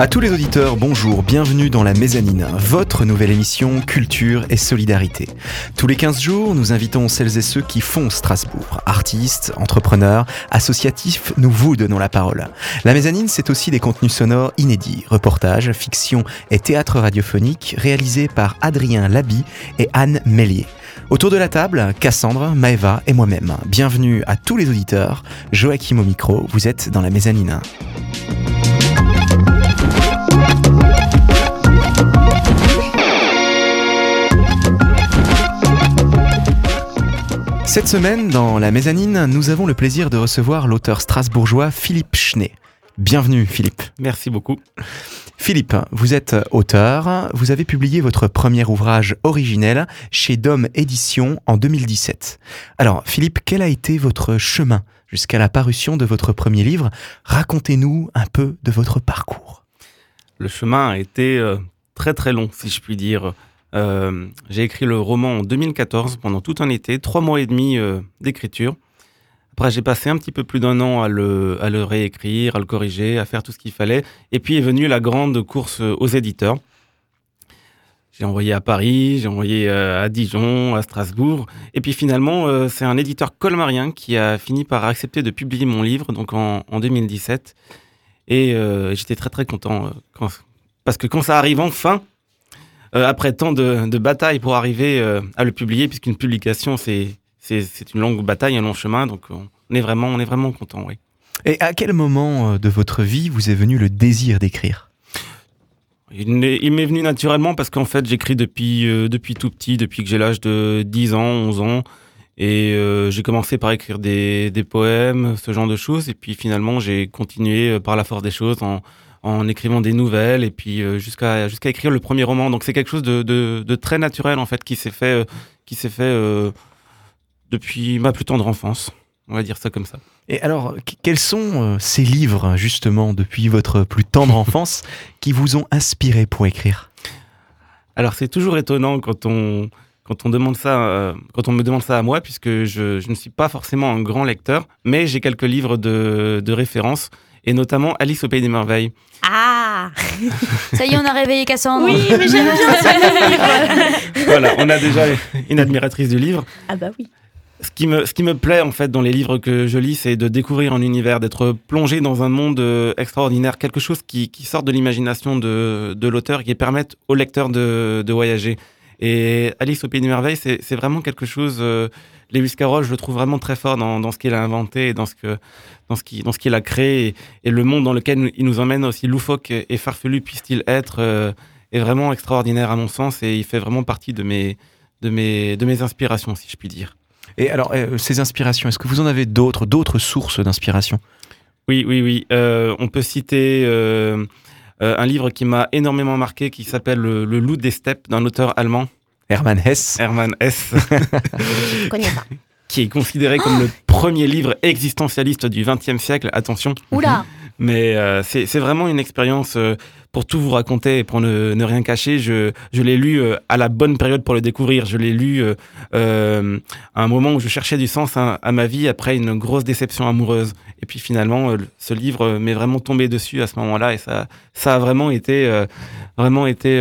À tous les auditeurs, bonjour, bienvenue dans la Mezzanine, votre nouvelle émission Culture et Solidarité. Tous les 15 jours, nous invitons celles et ceux qui font Strasbourg. Artistes, entrepreneurs, associatifs, nous vous donnons la parole. La Mezzanine, c'est aussi des contenus sonores inédits, reportages, fiction et théâtre radiophonique réalisés par Adrien Labi et Anne Mellier. Autour de la table, Cassandre, Maeva et moi-même. Bienvenue à tous les auditeurs. Joachim au micro, vous êtes dans la Mezzanine. Cette semaine, dans la mezzanine, nous avons le plaisir de recevoir l'auteur strasbourgeois Philippe Schnee. Bienvenue Philippe. Merci beaucoup. Philippe, vous êtes auteur, vous avez publié votre premier ouvrage originel chez Dom Édition en 2017. Alors Philippe, quel a été votre chemin jusqu'à la parution de votre premier livre? Racontez-nous un peu de votre parcours. Le chemin a été euh, très très long, si je puis dire. Euh, j'ai écrit le roman en 2014 pendant tout un été, trois mois et demi euh, d'écriture. Après, j'ai passé un petit peu plus d'un an à le, réécrire, à le corriger, à faire tout ce qu'il fallait. Et puis est venue la grande course aux éditeurs. J'ai envoyé à Paris, j'ai envoyé à Dijon, à Strasbourg. Et puis finalement, c'est un éditeur colmarien qui a fini par accepter de publier mon livre, donc en, en 2017. Et j'étais très très content. Parce que quand ça arrive enfin, euh, après tant de, de batailles pour arriver euh, à le publier, puisqu'une publication, c'est, c'est, c'est une longue bataille, un long chemin, donc on est vraiment, on est vraiment content, oui. Et à quel moment euh, de votre vie vous est venu le désir d'écrire? Il, il m'est venu naturellement parce qu'en fait, j'écris depuis, euh, depuis tout petit, depuis que j'ai l'âge de 10 ans, 11 ans. Et euh, j'ai commencé par écrire des, des, poèmes, ce genre de choses. Et puis finalement, j'ai continué par la force des choses en, en écrivant des nouvelles et puis euh, jusqu'à jusqu'à écrire le premier roman. Donc c'est quelque chose de, de, de, très naturel en fait qui s'est fait euh, qui s'est fait euh, depuis ma plus tendre enfance. On va dire ça comme ça. Et alors, quels sont ces livres justement depuis votre plus tendre enfance qui vous ont inspiré pour écrire? Alors c'est toujours étonnant quand on quand on demande ça, euh, quand on me demande ça à moi, puisque je, je, ne suis pas forcément un grand lecteur, mais j'ai quelques livres de, de référence et notamment Alice au Pays des Merveilles. Ah Ça y est, on a réveillé Cassandre. Oui, mais j'aime bien ce livre. voilà, on a déjà une admiratrice du livre. Ah bah oui. Ce qui, me, ce qui me plaît en fait dans les livres que je lis, c'est de découvrir un univers, d'être plongé dans un monde euh, extraordinaire, quelque chose qui, qui sort de l'imagination de, de l'auteur et qui permette au lecteur de, de voyager. Et Alice au Pays des Merveilles, c'est vraiment quelque chose. Lewis Carroll, je le trouve vraiment très fort dans, dans ce qu'il a inventé et dans ce que dans ce qu'il dans ce qu'il a créé et, et, le monde dans lequel il nous emmène aussi loufoque et, farfelu puisse-t-il être euh, est vraiment extraordinaire à mon sens et il fait vraiment partie de mes de mes de mes inspirations si je puis dire. Et alors euh, ces inspirations, est-ce que vous en avez d'autres d'autres sources d'inspiration? Oui oui oui, euh, on peut citer un livre qui m'a énormément marqué qui s'appelle le, le, Loup des steppes d'un auteur allemand. Hermann Hesse. Hermann Hesse. Je connais pas. Qui est considéré comme le premier livre existentialiste du XXe siècle. Attention. Oula. Mais euh, c'est vraiment une expérience. Euh, pour tout vous raconter et pour ne, rien cacher, je, l'ai lu euh, à la bonne période pour le découvrir. Je l'ai lu à un moment où je cherchais du sens à, à, ma vie après une grosse déception amoureuse. Et puis finalement, ce livre m'est vraiment tombé dessus à ce moment-là et ça, ça a vraiment été, vraiment été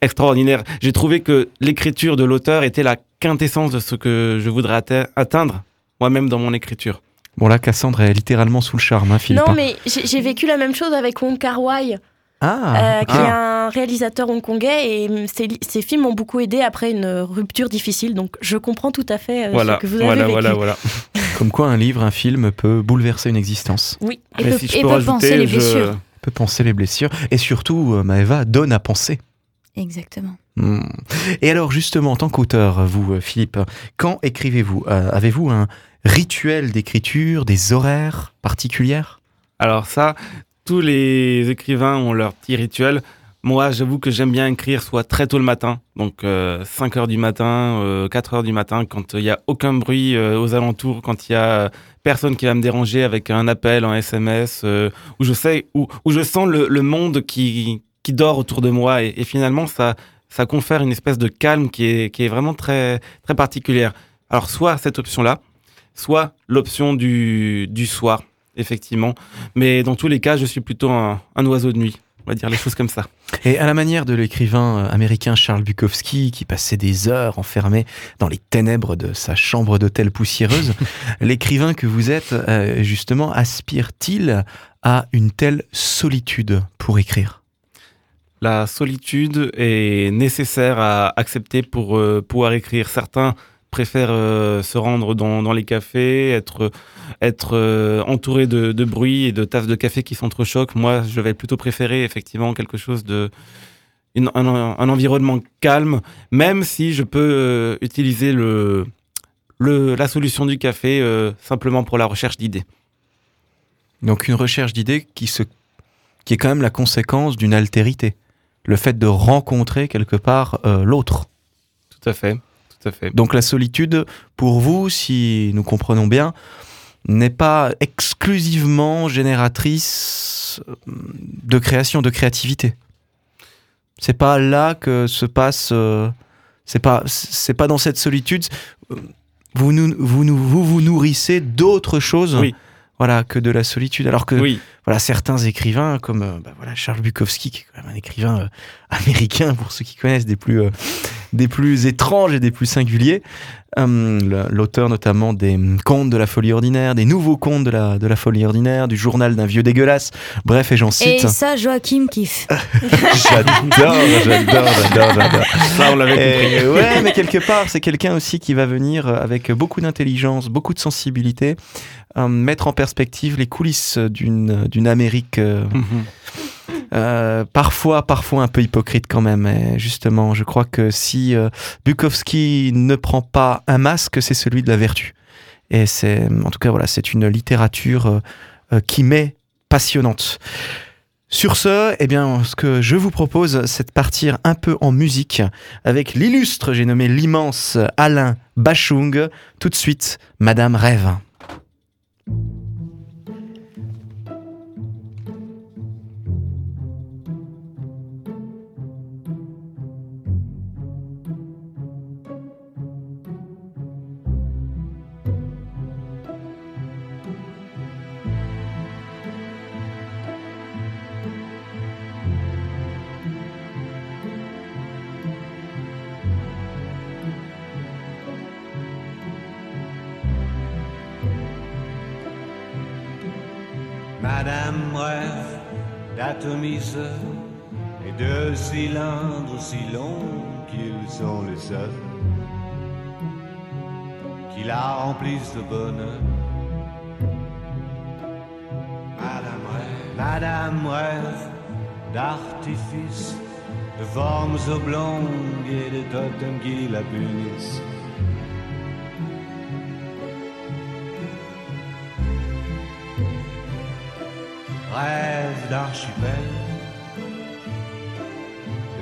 extraordinaire. J'ai trouvé que l'écriture de l'auteur était la quintessence de ce que je voudrais atteindre moi-même dans mon écriture. Bon là, Cassandre est littéralement sous le charme, hein, Philippe. Non, mais j'ai vécu la même chose avec Wong Kar Wai. Ah, euh, qui ah. est un réalisateur hongkongais et ses, ses, films m'ont beaucoup aidé après une rupture difficile. Donc je comprends tout à fait euh, voilà, ce que vous avez voilà, vécu. Voilà, voilà. Comme quoi un livre, un film peut bouleverser une existence. Oui, et peut, si et peut rajouter, penser les blessures. Je... Peut penser les blessures. Et surtout, euh, Maëva donne à penser. Exactement. Mmh. Et alors justement, en tant qu'auteur, vous, Philippe, quand écrivez-vous euh, Avez-vous un rituel d'écriture, des horaires particulières? Alors ça, tous les écrivains ont leur petit rituel. Moi, j'avoue que j'aime bien écrire soit très tôt le matin, donc euh, 5 heures du matin, euh, 4 heures du matin, quand il n'y a aucun bruit euh, aux alentours, quand il y a personne qui va me déranger avec un appel, un SMS, euh, où je sais, où, où je sens le, le, monde qui, qui dort autour de moi, et, et, finalement ça, ça confère une espèce de calme qui est, qui est vraiment très, très particulière. Alors soit cette option-là, soit l'option du, du soir effectivement. Mais dans tous les cas, je suis plutôt un, un oiseau de nuit. On va dire les choses comme ça. Et à la manière de l'écrivain euh, américain Charles Bukowski, qui passait des heures enfermé dans les ténèbres de sa chambre d'hôtel poussiéreuse, l'écrivain que vous êtes, euh, justement, aspire-t-il à une telle solitude pour écrire? La solitude est nécessaire à accepter pour euh, pouvoir écrire. Certains préfèrent se rendre dans, les cafés, être, être entouré de, de, bruit et de tasses de café qui s'entrechoquent. Moi, je vais plutôt préférer effectivement quelque chose de un, environnement calme, même si je peux euh, utiliser le, le, la solution du café euh, simplement pour la recherche d'idées. Donc une recherche d'idées qui, se, qui est quand même la conséquence d'une altérité, le fait de rencontrer quelque part euh, l'autre. Tout à fait, tout à fait. Donc la solitude, pour vous, si nous comprenons bien, n'est pas exclusivement génératrice de création, de créativité. C'est pas là que se passe. Euh, c'est pas, c'est pas dans cette solitude. Vous nous, vous, nous, vous, vous nourrissez d'autres choses. Voilà, que de la solitude. Alors que voilà, certains écrivains, comme euh, bah, voilà, Charles Bukowski, qui est quand même un écrivain euh, américain, pour ceux qui connaissent, des plus, des plus étranges et des plus singuliers, euh, l'auteur notamment des contes de la folie ordinaire, des nouveaux contes de la, de la folie ordinaire, du journal d'un vieux dégueulasse. Bref, et j'en cite. Et ça, Joachim kiffe. j'adore, j'adore, j'adore, j'adore. Ça, on l'avait compris. Ouais, mais quelque part, c'est quelqu'un aussi qui va venir avec beaucoup d'intelligence, beaucoup de sensibilité, euh, mettre en perspective les coulisses d'une, d'une Amérique. Euh, mhm. Euh, parfois, parfois un peu hypocrite quand même. Et justement, je crois que si euh, Bukowski ne prend pas un masque, c'est celui de la vertu. Et c'est, en tout cas, voilà, c'est une littérature euh, qui m'est passionnante. Sur ce, eh bien, ce que je vous propose, c'est de partir un peu en musique avec l'illustre, j'ai nommé l'immense Alain Bachung. Tout de suite, Madame Rêve. Et de cylindres si longs qu'ils sont les seuls qui la remplissent de bonheur. Madame rêve, Madame rêve d'artifices, de formes oblongues et de totems qui la punissent. rêve d'archipel,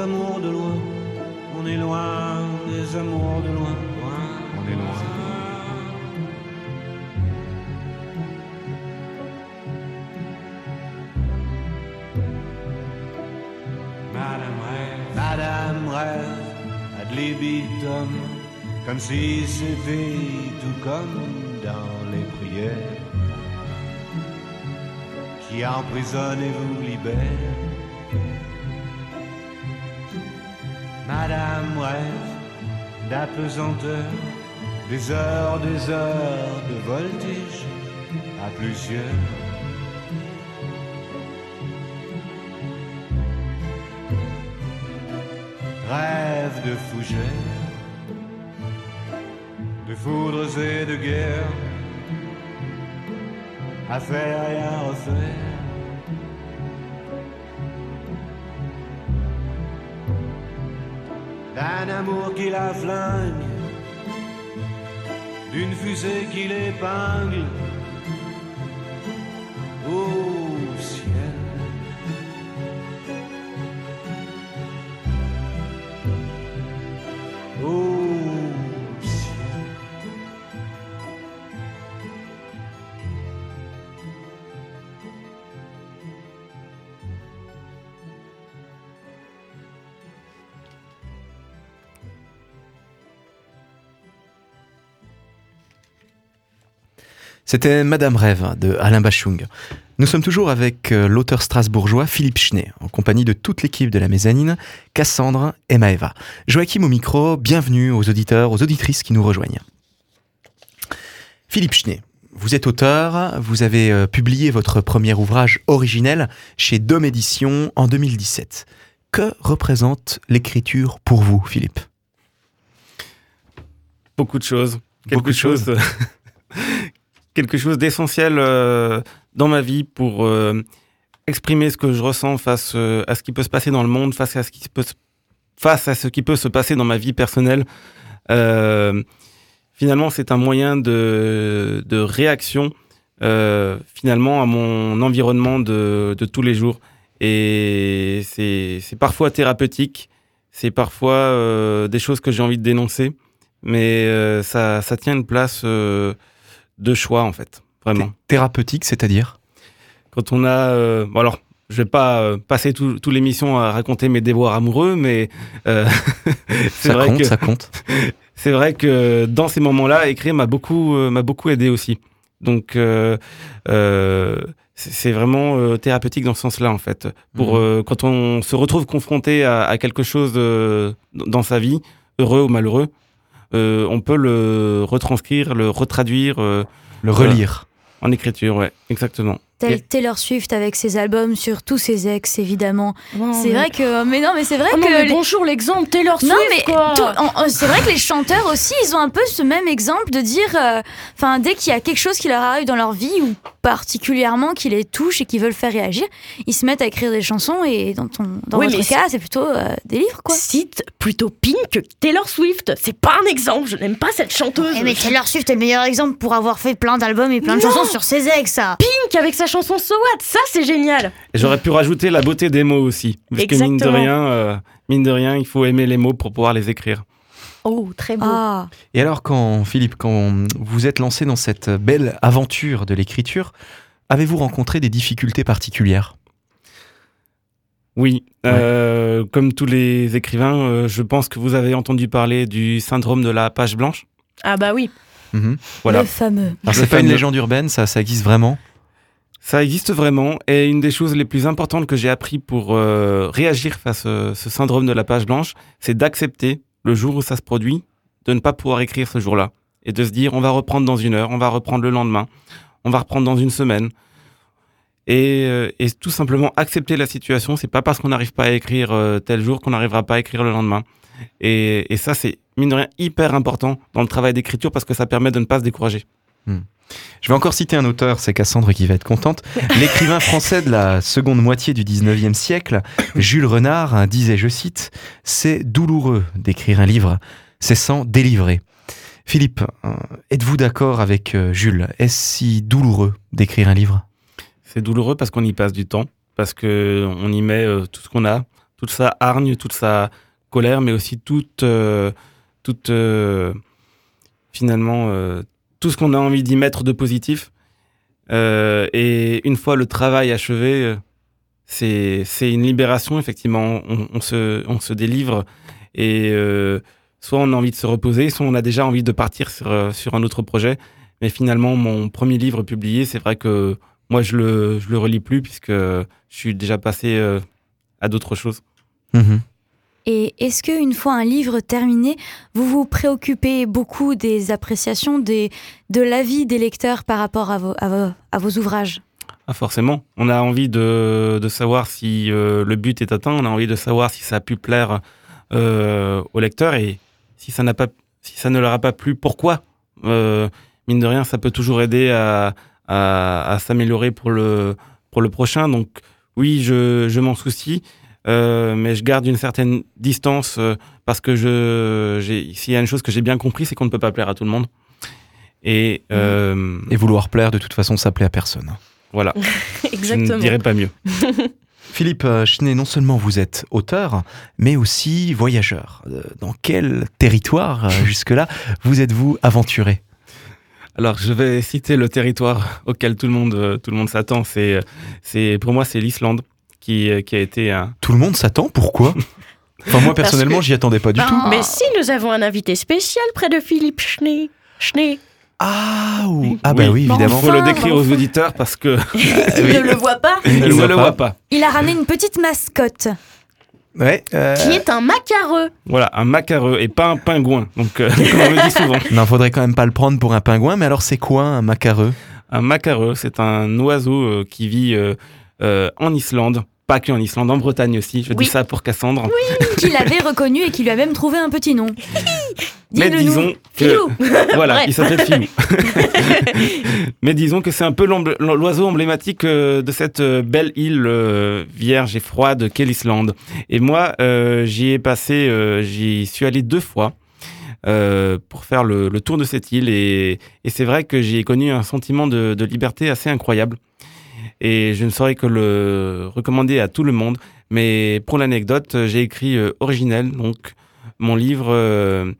amours de loin, on est loin des amours de loin, on est loin. comme si c'était tout comme dans les prières qui emprisonne et vous libère? Madame rêve d'apesanteur, des heures, des heures de voltige à plusieurs. Rêve de fougère de foudres et de guerre, à faire et à refaire, d'un amour qui la flingue, d'une fusée qui l'épingle. C'était Madame Rêve de Alain Bachung. Nous sommes toujours avec euh, l'auteur strasbourgeois Philippe Schnee, en compagnie de toute l'équipe de la mezzanine, Cassandre et Maëva. Joachim au micro, bienvenue aux auditeurs, aux auditrices qui nous rejoignent. Philippe Schnee, vous êtes auteur, vous avez euh, publié votre premier ouvrage originel chez Dôme Édition en 2017. Que représente l'écriture pour vous, Philippe? Beaucoup de choses. Quelque Beaucoup de chose, choses. Quelque chose d'essentiel euh, dans ma vie pour euh, exprimer ce que je ressens face euh, à ce qui peut se passer dans le monde, face à ce qui peut se, face à ce qui peut se passer dans ma vie personnelle. Finalement, c'est un moyen de, de réaction finalement à mon environnement de, de tous les jours. Et c'est parfois thérapeutique, c'est parfois des choses que j'ai envie de dénoncer, mais ça, ça tient une place de choix en fait, vraiment. Thé- Thérapeutique, c'est-à-dire? Quand on a, euh, bon alors, je vais pas euh, passer tout, tout l'émission à raconter mes déboires amoureux, mais euh, c'est Ça vrai compte, que ça compte. c'est vrai que dans ces moments-là, écrire m'a beaucoup euh, m'a beaucoup aidé aussi. Donc c'est vraiment thérapeutique dans ce sens-là en fait. Pour euh, quand on se retrouve confronté à, à quelque chose dans sa vie, heureux ou malheureux, euh, on peut le retranscrire, le retraduire euh, Le relire. en écriture. Ouais, exactement. Tel Et- Taylor Swift avec ses albums sur tous ses ex, évidemment. Non, c'est mais- vrai que. Mais non, mais c'est vrai Oh non, que. mais les- bonjour l'exemple Taylor Swift Non mais tout- c'est vrai que les chanteurs aussi ils ont un peu ce même exemple de dire euh, enfin dès qu'il y a quelque chose qui leur arrive dans leur vie ou particulièrement qui les touche et qui veulent faire réagir ils se mettent à écrire des chansons et dans ton dans Oui, votre cas c'est plutôt euh, des livres quoi Cite plutôt Pink que Taylor Swift. C'est pas un exemple. Je n'aime pas cette chanteuse. Eh, mais Taylor Swift est le meilleur exemple pour avoir fait plein d'albums et plein de Non. chansons sur ses ex ça Pink avec sa chanson So What? Ça c'est génial. J'aurais pu rajouter la beauté des mots aussi. Parce que mine de Exactement. rien, euh, mine de rien, il faut aimer les mots pour pouvoir les écrire. Oh très beau. ah Et alors, quand Philippe, quand vous êtes lancé dans cette belle aventure de l'écriture, avez-vous rencontré des difficultés particulières? Oui, euh, comme tous les écrivains, euh, je pense que vous avez entendu parler du syndrome de la page blanche. Ah bah oui. Mhm. Voilà. le fameux Alors, c'est pas une légende urbaine, ça, ça existe vraiment? Ça existe vraiment et une des choses les plus importantes que j'ai appris pour euh, réagir face à ce syndrome de la page blanche, c'est d'accepter le jour où ça se produit, de ne pas pouvoir écrire ce jour-là et de se dire on va reprendre dans une heure, on va reprendre le lendemain, on va reprendre dans une semaine. Et, euh, et tout simplement accepter la situation, c'est pas parce qu'on n'arrive pas à écrire euh, tel jour qu'on n'arrivera pas à écrire le lendemain. Et, et ça, c'est mine de rien hyper important dans le travail d'écriture parce que ça permet de ne pas se décourager. Je vais encore citer un auteur, c'est Cassandre qui va être contente. L'écrivain français de la seconde moitié du 19e siècle, Jules Renard, hein, disait, je cite, C'est douloureux d'écrire un livre, c'est sans délivrer. Philippe, euh, êtes-vous d'accord avec euh, Jules? Est-ce si douloureux d'écrire un livre? C'est douloureux parce qu'on y passe du temps, parce que on y met euh, tout ce qu'on a, toute sa hargne, toute sa colère, mais aussi toute, euh, toute euh, finalement euh, tout ce qu'on a envie d'y mettre de positif. Euh, et une fois le travail achevé, euh, c'est une libération effectivement. On, se on se délivre et euh, soit on a envie de se reposer, soit on a déjà envie de partir sur sur un autre projet. Mais finalement, mon premier livre publié, c'est vrai que moi, je le, je le relis plus puisque je suis déjà passé à d'autres choses. Mhm. Et est-ce que une fois un livre terminé, vous vous préoccupez beaucoup des appréciations, des, de l'avis des lecteurs par rapport à vos, à vos, ouvrages? Ah, forcément. On a envie de, de savoir si euh, le but est atteint. On a envie de savoir si ça a pu plaire euh, au lecteur et si ça n'a pas, si ça ne leur a pas plu, pourquoi? Euh, mine de rien, ça peut toujours aider à, à, à s'améliorer pour le, pour le prochain. Donc, oui, je, je m'en soucie. Euh, mais je garde une certaine distance euh, parce que je, s'il y a une chose que j'ai bien compris, c'est qu'on ne peut pas plaire à tout le monde. Et, euh, Et vouloir plaire, de toute façon, ça plaît à personne. voilà, je ne Exactement. dirais pas mieux. Philippe euh, Chenet, non seulement vous êtes auteur, mais aussi voyageur. Euh, Dans quel territoire, euh, jusque-là, vous êtes-vous aventuré? Alors, je vais citer le territoire auquel tout le monde, euh, tout le monde s'attend. C'est, euh, c'est, pour moi, c'est l'Islande qui, euh, qui a été un. Tout le monde s'attend, pourquoi Enfin, moi, personnellement, que- j'y attendais pas du Ben, tout. Mais si, nous avons un invité spécial près de Philippe Schnee. Schnee. Ah, ou- ah bah oui, évidemment. Il faut le Enfin, décrire aux auditeurs parce que Il ne le voit pas. Il ne ils le ne voient le voient pas. Il a ramené une petite mascotte. Ouais, euh, Qui est un macareux. Voilà, un macareux et pas un pingouin. Donc, euh, comme on le dit souvent. Non, faudrait quand même pas le prendre pour un pingouin, mais alors c'est quoi un macareux? Un macareux, c'est un oiseau euh, qui vit euh, euh, en Islande. Pas que en Islande, en Bretagne aussi. Je Oui. dis ça pour Cassandre. Qu'il avait reconnu et qui lui a même trouvé un petit nom. Mais disons que voilà, il s'appelle Filou. Mais disons que c'est un peu l'oiseau emblématique euh, de cette euh, belle île euh, vierge et froide qu'est l'Islande. Et moi, euh, j'y ai passé, euh, j'y suis allé deux fois. euh, pour faire le, le tour de cette île et, et c'est vrai que j'y ai connu un sentiment de, de liberté assez incroyable et je ne saurais que le recommander à tout le monde mais pour l'anecdote j'ai écrit euh, Originel donc mon livre euh,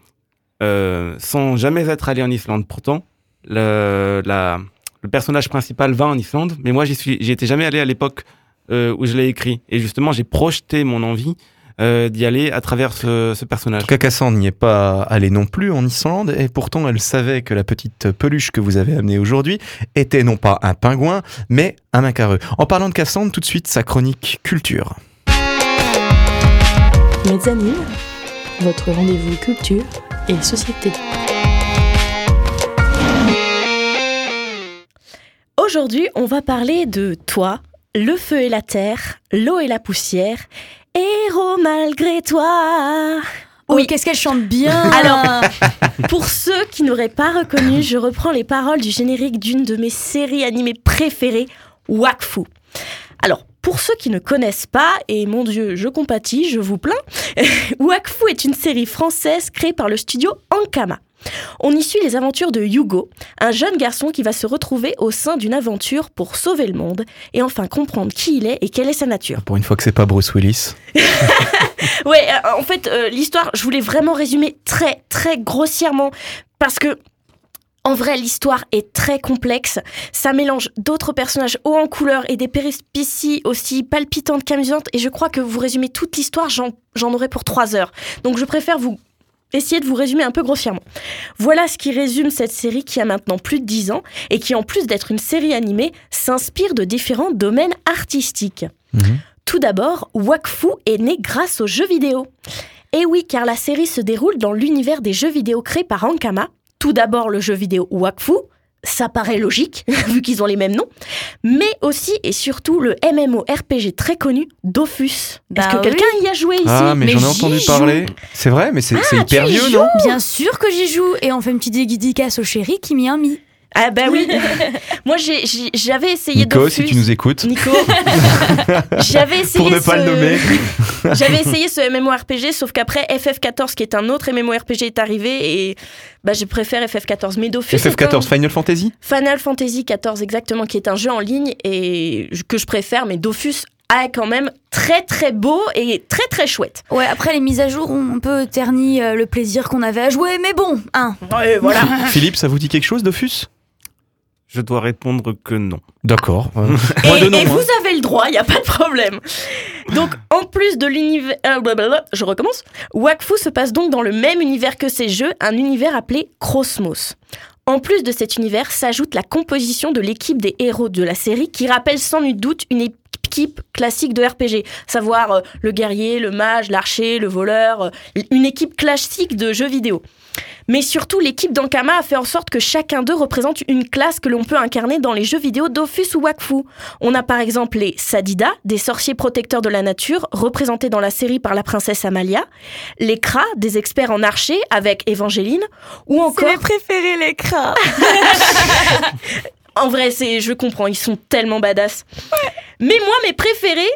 euh, sans jamais être allé en Islande. Pourtant, le, le personnage principal va en Islande, mais moi, j'y étais jamais allé à l'époque euh, où je l'ai écrit. Et justement, j'ai projeté mon envie euh, d'y aller à travers ce, ce personnage. En tout cas, Cassandre n'y est pas allée non plus en Islande, et pourtant elle savait que la petite peluche que vous avez amenée aujourd'hui était non pas un pingouin, mais un macareux. En parlant de Cassandre, tout de suite sa chronique culture. Mezzanine, votre rendez-vous culture et société. Aujourd'hui, on va parler de toi, le feu et la terre, l'eau et la poussière, héros malgré toi. Oh, Oui. qu'est-ce qu'elle chante bien Alors, Pour ceux qui n'auraient pas reconnu, je reprends les paroles du générique d'une de mes séries animées préférées, Wakfu. Pour ceux qui ne connaissent pas, et mon Dieu, je compatis, je vous plains, Wakfu est une série française créée par le studio Ankama. On y suit les aventures de Hugo, un jeune garçon qui va se retrouver au sein d'une aventure pour sauver le monde et enfin comprendre qui il est et quelle est sa nature. Pour une fois que c'est pas Bruce Willis. Ouais, euh, en fait, euh, l'histoire, je voulais vraiment résumer très, très grossièrement parce que. En vrai, l'histoire est très complexe. Ça mélange d'autres personnages hauts en couleur et des péripéties aussi palpitantes qu'amusantes. Et je crois que vous résumez toute l'histoire, j'en aurai pour trois heures. Donc je préfère vous essayer de vous résumer un peu grossièrement. Voilà ce qui résume cette série qui a maintenant plus de 10 ans et qui, en plus d'être une série animée, s'inspire de différents domaines artistiques. Mhm. Tout d'abord, Wakfu est né grâce aux jeux vidéo. Et oui, car la série se déroule dans l'univers des jeux vidéo créés par Ankama. Tout d'abord le jeu vidéo Wakfu, ça paraît logique, vu qu'ils ont les mêmes noms, mais aussi et surtout le MMORPG très connu Dofus. Bah Est-ce que oui. quelqu'un y a joué ici Ah, mais, j'en ai entendu parler. C'est vrai, mais c'est Ah, hyper vieux, non? Bien sûr que j'y joue et on fait une petite dédicace au chéri qui m'y a mis. Ah bah oui Moi j'avais essayé Nico, Dofus. si tu nous écoutes. Nico J'avais essayé Pour ne pas ce- le nommer. J'avais essayé ce MMORPG, sauf qu'après FF14, qui est un autre MMORPG, est arrivé et bah, je préfère FF14. Mais un- FF14 Final Fantasy? Final Fantasy XIV, exactement, qui est un jeu en ligne et que je préfère, mais Dofus est quand même très très beau et très très chouette. Ouais, après les mises à jour ont un peu terni euh, le plaisir qu'on avait à jouer, mais bon, hein. Ouais, voilà. Philippe, ça vous dit quelque chose, Dofus? Je dois répondre que non. D'accord. Euh, Et, hein. vous avez le droit, il n'y a pas de problème. Donc, en plus de l'univers. euh, je recommence. Wakfu se passe donc dans le même univers que ces jeux, un univers appelé Cosmos. En plus de cet univers, s'ajoute la composition de l'équipe des héros de la série qui rappelle sans nul doute une équipe classique de RPG, savoir euh, le guerrier, le mage, l'archer, le voleur, euh, une équipe classique de jeux vidéo. Mais surtout, l'équipe d'Ankama a fait en sorte que chacun d'eux représente une classe que l'on peut incarner dans les jeux vidéo Dofus ou Wakfu. On a par exemple les Sadida, des sorciers protecteurs de la nature, représentés dans la série par la princesse Amalia, les Kra, des experts en archer avec Évangéline, ou encore... préférés, les crats. En vrai, c'est, je comprends, ils sont tellement badass. Mais moi, mes préférés,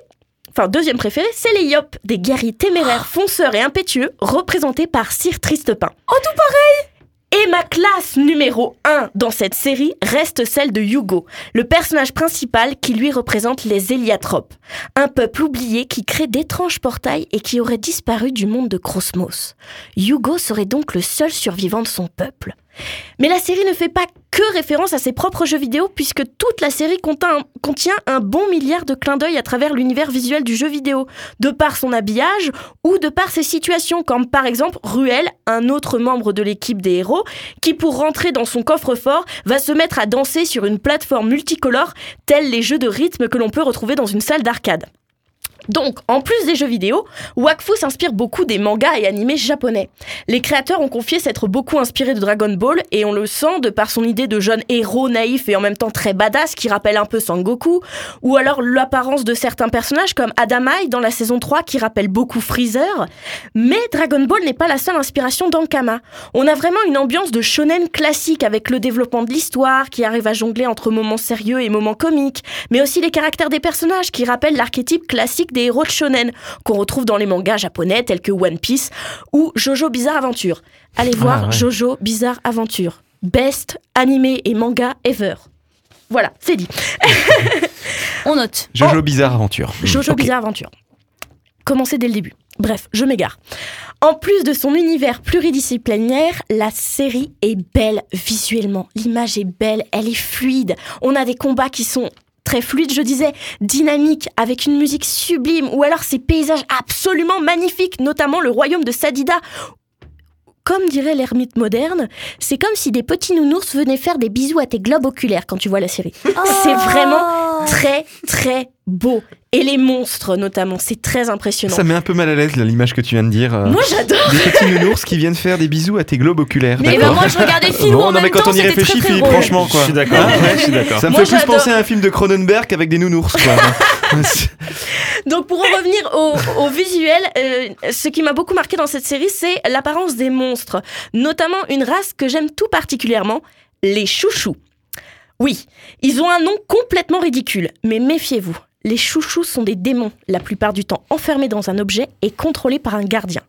enfin deuxième préféré, c'est les Yop, des guerriers téméraires, fonceurs et impétueux, représentés par Sir Tristepin. Oh, tout pareil Et ma classe numéro 1 dans cette série reste celle de Hugo, le personnage principal qui lui représente les Héliatropes, un peuple oublié qui crée d'étranges portails et qui aurait disparu du monde de Crosmos. Hugo serait donc le seul survivant de son peuple. Mais la série ne fait pas que référence à ses propres jeux vidéo puisque toute la série contient un, bon milliard de clins d'œil à travers l'univers visuel du jeu vidéo, de par son habillage ou de par ses situations, comme par exemple Ruel, un autre membre de l'équipe des héros, qui pour rentrer dans son coffre-fort va se mettre à danser sur une plateforme multicolore, tels les jeux de rythme que l'on peut retrouver dans une salle d'arcade. Donc, en plus des jeux vidéo, Wakfu s'inspire beaucoup des mangas et animés japonais. Les créateurs ont confié s'être beaucoup inspirés de Dragon Ball et on le sent de par son idée de jeune héros naïf et en même temps très badass qui rappelle un peu Sangoku, ou alors l'apparence de certains personnages comme Adamai dans la saison 3 qui rappelle beaucoup Freezer. Mais Dragon Ball n'est pas la seule inspiration d'Ankama. On a vraiment une ambiance de shonen classique avec le développement de l'histoire qui arrive à jongler entre moments sérieux et moments comiques, mais aussi les caractères des personnages qui rappellent l'archétype classique des héros de shonen qu'on retrouve dans les mangas japonais tels que One Piece ou Jojo Bizarre Adventure. Allez voir ouais. Jojo Bizarre Adventure. Best animé et manga ever. Voilà, c'est dit. On note. Jojo Bizarre Aventure. Jojo Ok. Bizarre Aventure. Commencez dès le début. Bref, je m'égare. En plus de son univers pluridisciplinaire, la série est belle visuellement. L'image est belle, elle est fluide. On a des combats qui sont très fluides, je disais, dynamiques, avec une musique sublime, ou alors ces paysages absolument magnifiques, notamment le royaume de Sadida. Comme dirait l'ermite moderne, c'est comme si des petits nounours venaient faire des bisous à tes globes oculaires quand tu vois la série. C'est vraiment très très beau. Et les monstres notamment, c'est très impressionnant. Ça met un peu mal à l'aise l'image que tu viens de dire. euh, Moi j'adore. des petits nounours qui viennent faire des bisous à tes globes oculaires. Mais ben moi je regardais film Bon, en non, même mais quand temps, on y réfléchit, très, très Philippe, drôle. franchement, quoi. Je suis d'accord. Ouais, je suis d'accord. Ça me Moi, fait plus penser à un film de Cronenberg avec des nounours. Quoi. Donc pour en revenir au, au visuel, euh, ce qui m'a beaucoup marqué dans cette série, c'est l'apparence des monstres, notamment une race que j'aime tout particulièrement, les chouchous. Oui, ils ont un nom complètement ridicule, mais méfiez-vous. Les chouchous sont des démons, la plupart du temps enfermés dans un objet et contrôlés par un gardien.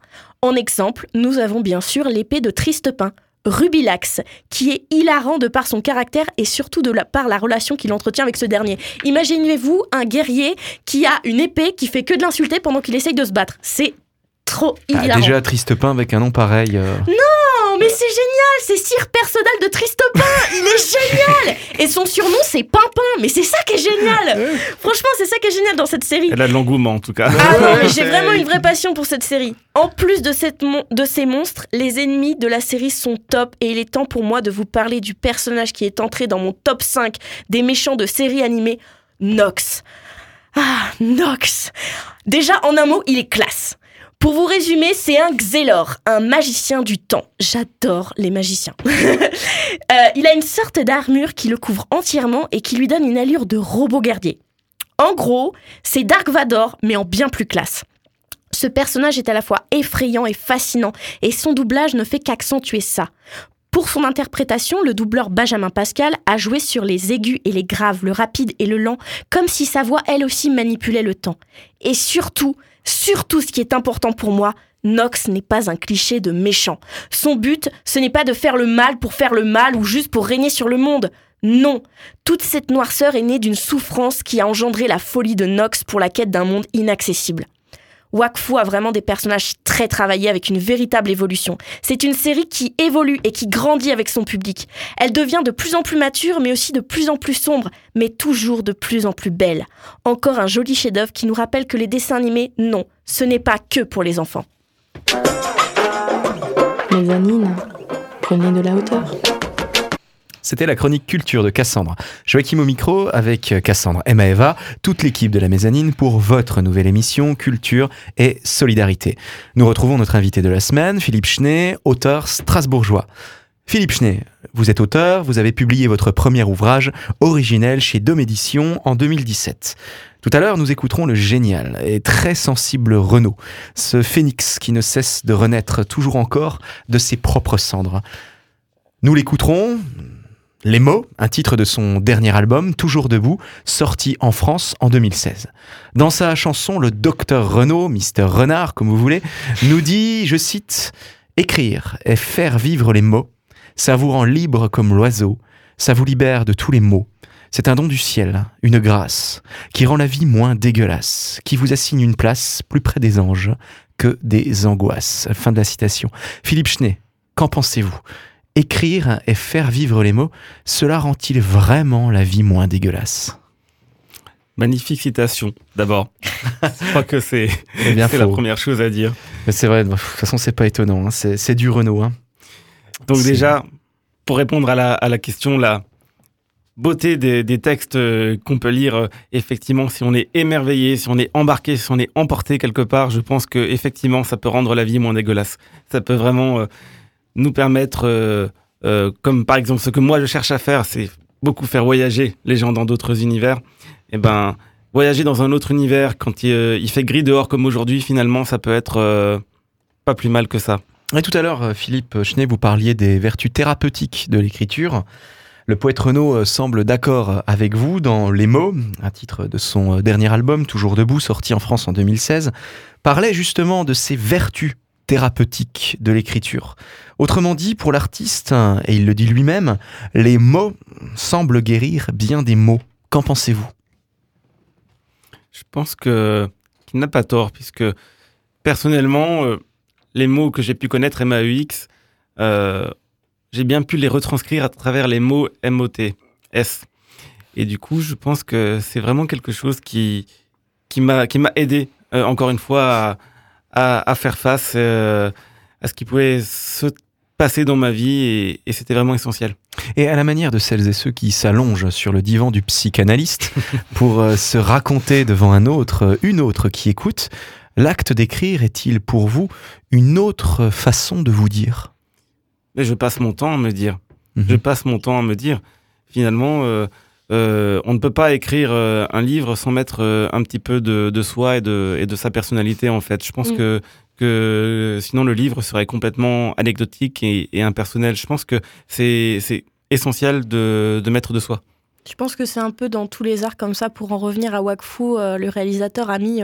En exemple, nous avons bien sûr l'épée de Tristepin, Rubilax, qui est hilarant de par son caractère et surtout de la, par la relation qu'il entretient avec ce dernier. Imaginez-vous un guerrier qui a une épée qui fait que de l'insulter pendant qu'il essaye de se battre. C'est trop Ah, hilarant. déjà, triste pain avec un nom pareil. euh, Mais c'est génial, c'est Sir Personnel de Tristepin, il est génial Et son surnom c'est Pimpin, mais c'est ça qui est génial Franchement, c'est ça qui est génial dans cette série. Elle a de l'engouement en tout cas. Ah non, mais Ouais, j'ai vraiment une vraie passion pour cette série. En plus de, cette mon- de ces monstres, les ennemis de la série sont top et il est temps pour moi de vous parler du personnage qui est entré dans mon top 5 des méchants de séries animées, Nox. Ah, Nox Déjà, en un mot, il est classe. Pour vous résumer, c'est un Xelor, un magicien du temps. J'adore les magiciens. Euh, il a une sorte d'armure qui le couvre entièrement et qui lui donne une allure de robot guerrier. En gros, c'est Dark Vador, mais en bien plus classe. Ce personnage est à la fois effrayant et fascinant, et son doublage ne fait qu'accentuer ça. Pour son interprétation, le doubleur Benjamin Pascal a joué sur les aigus et les graves, le rapide et le lent, comme si sa voix elle aussi manipulait le temps. Et surtout, surtout ce qui est important pour moi, Nox n'est pas un cliché de méchant. Son but, ce n'est pas de faire le mal pour faire le mal ou juste pour régner sur le monde. Non, toute cette noirceur est née d'une souffrance qui a engendré la folie de Nox pour la quête d'un monde inaccessible. Wakfu a vraiment des personnages très travaillés avec une véritable évolution. C'est une série qui évolue et qui grandit avec son public. Elle devient de plus en plus mature, mais aussi de plus en plus sombre, mais toujours de plus en plus belle. Encore un joli chef-d'œuvre qui nous rappelle que les dessins animés, non, ce n'est pas que pour les enfants. Mezzanine, prenez de la hauteur. C'était la chronique culture de Cassandre. Joachim au micro avec Cassandre, Emma Eva, toute l'équipe de la mezzanine pour votre nouvelle émission Culture et Solidarité. Nous retrouvons notre invité de la semaine, Philippe Schnee, auteur strasbourgeois. Philippe Schnee, vous êtes auteur, vous avez publié votre premier ouvrage originel chez Dôme Édition en 2017. Tout à l'heure, nous écouterons le génial et très sensible Renaud, ce phénix qui ne cesse de renaître toujours encore de ses propres cendres. Nous l'écouterons, Les mots, un titre de son dernier album, Toujours debout, sorti en France en 2016. Dans sa chanson, le docteur Renaud, Mister Renard comme vous voulez, nous dit, je cite, Écrire et faire vivre les mots, ça vous rend libre comme l'oiseau, ça vous libère de tous les maux. C'est un don du ciel, une grâce, qui rend la vie moins dégueulasse, qui vous assigne une place plus près des anges que des angoisses. Fin de la citation. Philippe Schnee, qu'en pensez-vous? Écrire et faire vivre les mots, cela rend-il vraiment la vie moins dégueulasse? Magnifique citation, d'abord. Je crois que c'est la première chose à dire. Mais C'est vrai, de toute façon, c'est pas étonnant. hein. C'est du Renault. hein. Donc déjà, pour répondre à la, à la question, la beauté des, des textes euh, qu'on peut lire, euh, effectivement, si on est émerveillé, si on est embarqué, si on est emporté quelque part, je pense que effectivement, ça peut rendre la vie moins dégueulasse. Ça peut vraiment euh, nous permettre, euh, euh, comme par exemple ce que moi je cherche à faire, c'est beaucoup faire voyager les gens dans d'autres univers. Et ben, voyager dans un autre univers quand il, euh, il fait gris dehors comme aujourd'hui, finalement, ça peut être pas plus mal que ça. Et tout à l'heure, Philippe Chenet, vous parliez des vertus thérapeutiques de l'écriture. Le poète Renaud semble d'accord avec vous dans Les mots, un titre de son dernier album, Toujours debout, sorti en France en 2016, parlait justement de ces vertus thérapeutiques de l'écriture. Autrement dit, pour l'artiste, et il le dit lui-même, les mots semblent guérir bien des maux. Qu'en pensez-vous? Je pense qu'il n'a pas tort, puisque personnellement, euh, les mots que j'ai pu connaître MAUX, euh, j'ai bien pu les retranscrire à travers les mots MOT, S. Et du coup, je pense que c'est vraiment quelque chose qui, qui m'a aidé, euh, encore une fois, à, à, à faire face euh, à ce qui pouvait se passer dans ma vie, et, et c'était vraiment essentiel. Et à la manière de celles et ceux qui s'allongent sur le divan du psychanalyste pour euh, se raconter devant un autre, euh, une autre qui écoute, l'acte d'écrire est-il pour vous une autre façon de vous dire? Mais je passe mon temps à me dire. Mhm. je passe mon temps à me dire, finalement, euh, euh, on ne peut pas écrire euh, un livre sans mettre euh, un petit peu de, de soi et de, et de sa personnalité, en fait. Je pense Mm. que, que sinon le livre serait complètement anecdotique et, et impersonnel. Je pense que c'est essentiel de, de mettre de soi. Je pense que c'est un peu dans tous les arts comme ça. Pour en revenir à Wakfu, le réalisateur a mis.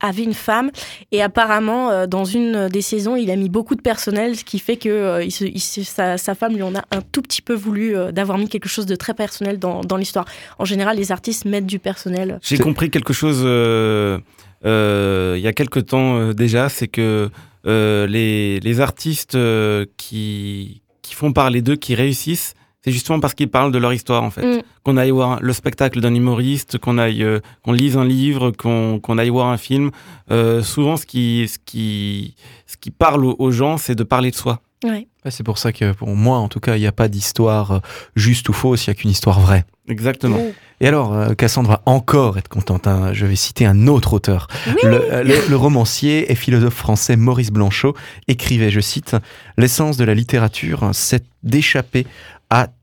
Avait une femme. Et apparemment euh, dans une des saisons il a mis beaucoup de personnel ce qui fait que euh, il se- il se- sa, sa femme lui en a un tout petit peu voulu euh, d'avoir mis quelque chose de très personnel dans, dans l'histoire. En général les artistes mettent du personnel. J'ai compris quelque chose euh, euh, il y a quelque temps euh, déjà, c'est que euh, les, les artistes euh, qui, qui font parler d'eux, qui réussissent, c'est justement parce qu'ils parlent de leur histoire en fait. Mm. Qu'on aille voir le spectacle d'un humoriste, qu'on aille, euh, qu'on lise un livre, qu'on qu'on aille voir un film. euh, souvent, ce qui, ce qui, ce qui parle aux, gens, c'est de parler de soi. ouais. C'est pour ça que pour moi, en tout cas, il n'y a pas d'histoire euh, juste ou fausse, il n'y a qu'une histoire vraie. Exactement. Et alors, Cassandre va encore être contente. hein. Je vais citer un autre auteur. Le, le- le romancier et philosophe français Maurice Blanchot écrivait, je cite, L'essence de la littérature, c'est d'échapper à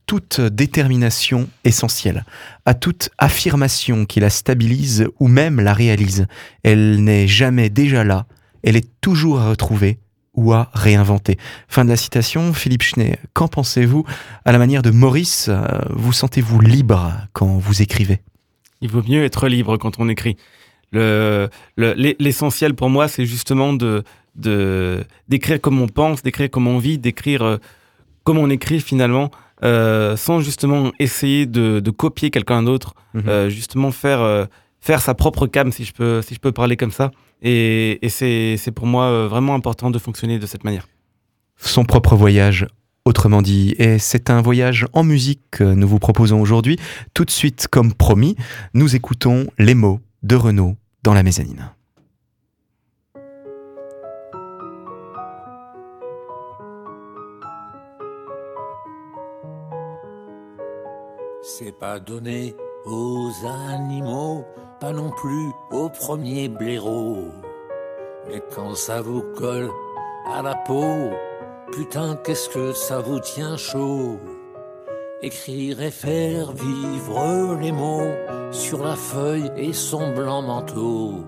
toute détermination essentielle, à toute affirmation qui la stabilise ou même la réalise. Elle n'est jamais déjà là, elle est toujours à retrouver ou à réinventer. Fin de la citation, Philippe Schnee, qu'en pensez-vous À la manière de Maurice, euh, vous sentez-vous libre quand vous écrivez? Il vaut mieux être libre quand on écrit. Le- le- l'e- L'essentiel pour moi, c'est justement de- d'écrire comme on pense, d'écrire comme on vit, d'écrire euh, comme on écrit finalement, euh, sans justement essayer de, de copier quelqu'un d'autre, euh, justement faire euh, faire sa propre cam, si je peux si je peux parler comme ça. Et, et c'est c'est pour moi vraiment important de fonctionner de cette manière. son propre voyage, autrement dit. Et c'est un voyage en musique que nous vous proposons aujourd'hui. Tout de suite, comme promis, nous écoutons les mots de Renaud dans la mezzanine. C'est pas donné aux animaux, pas non plus aux premiers blaireaux. Mais quand ça vous colle à la peau, putain, qu'est-ce que ça vous tient chaud? Écrire et faire vivre les mots sur la feuille et son blanc manteau.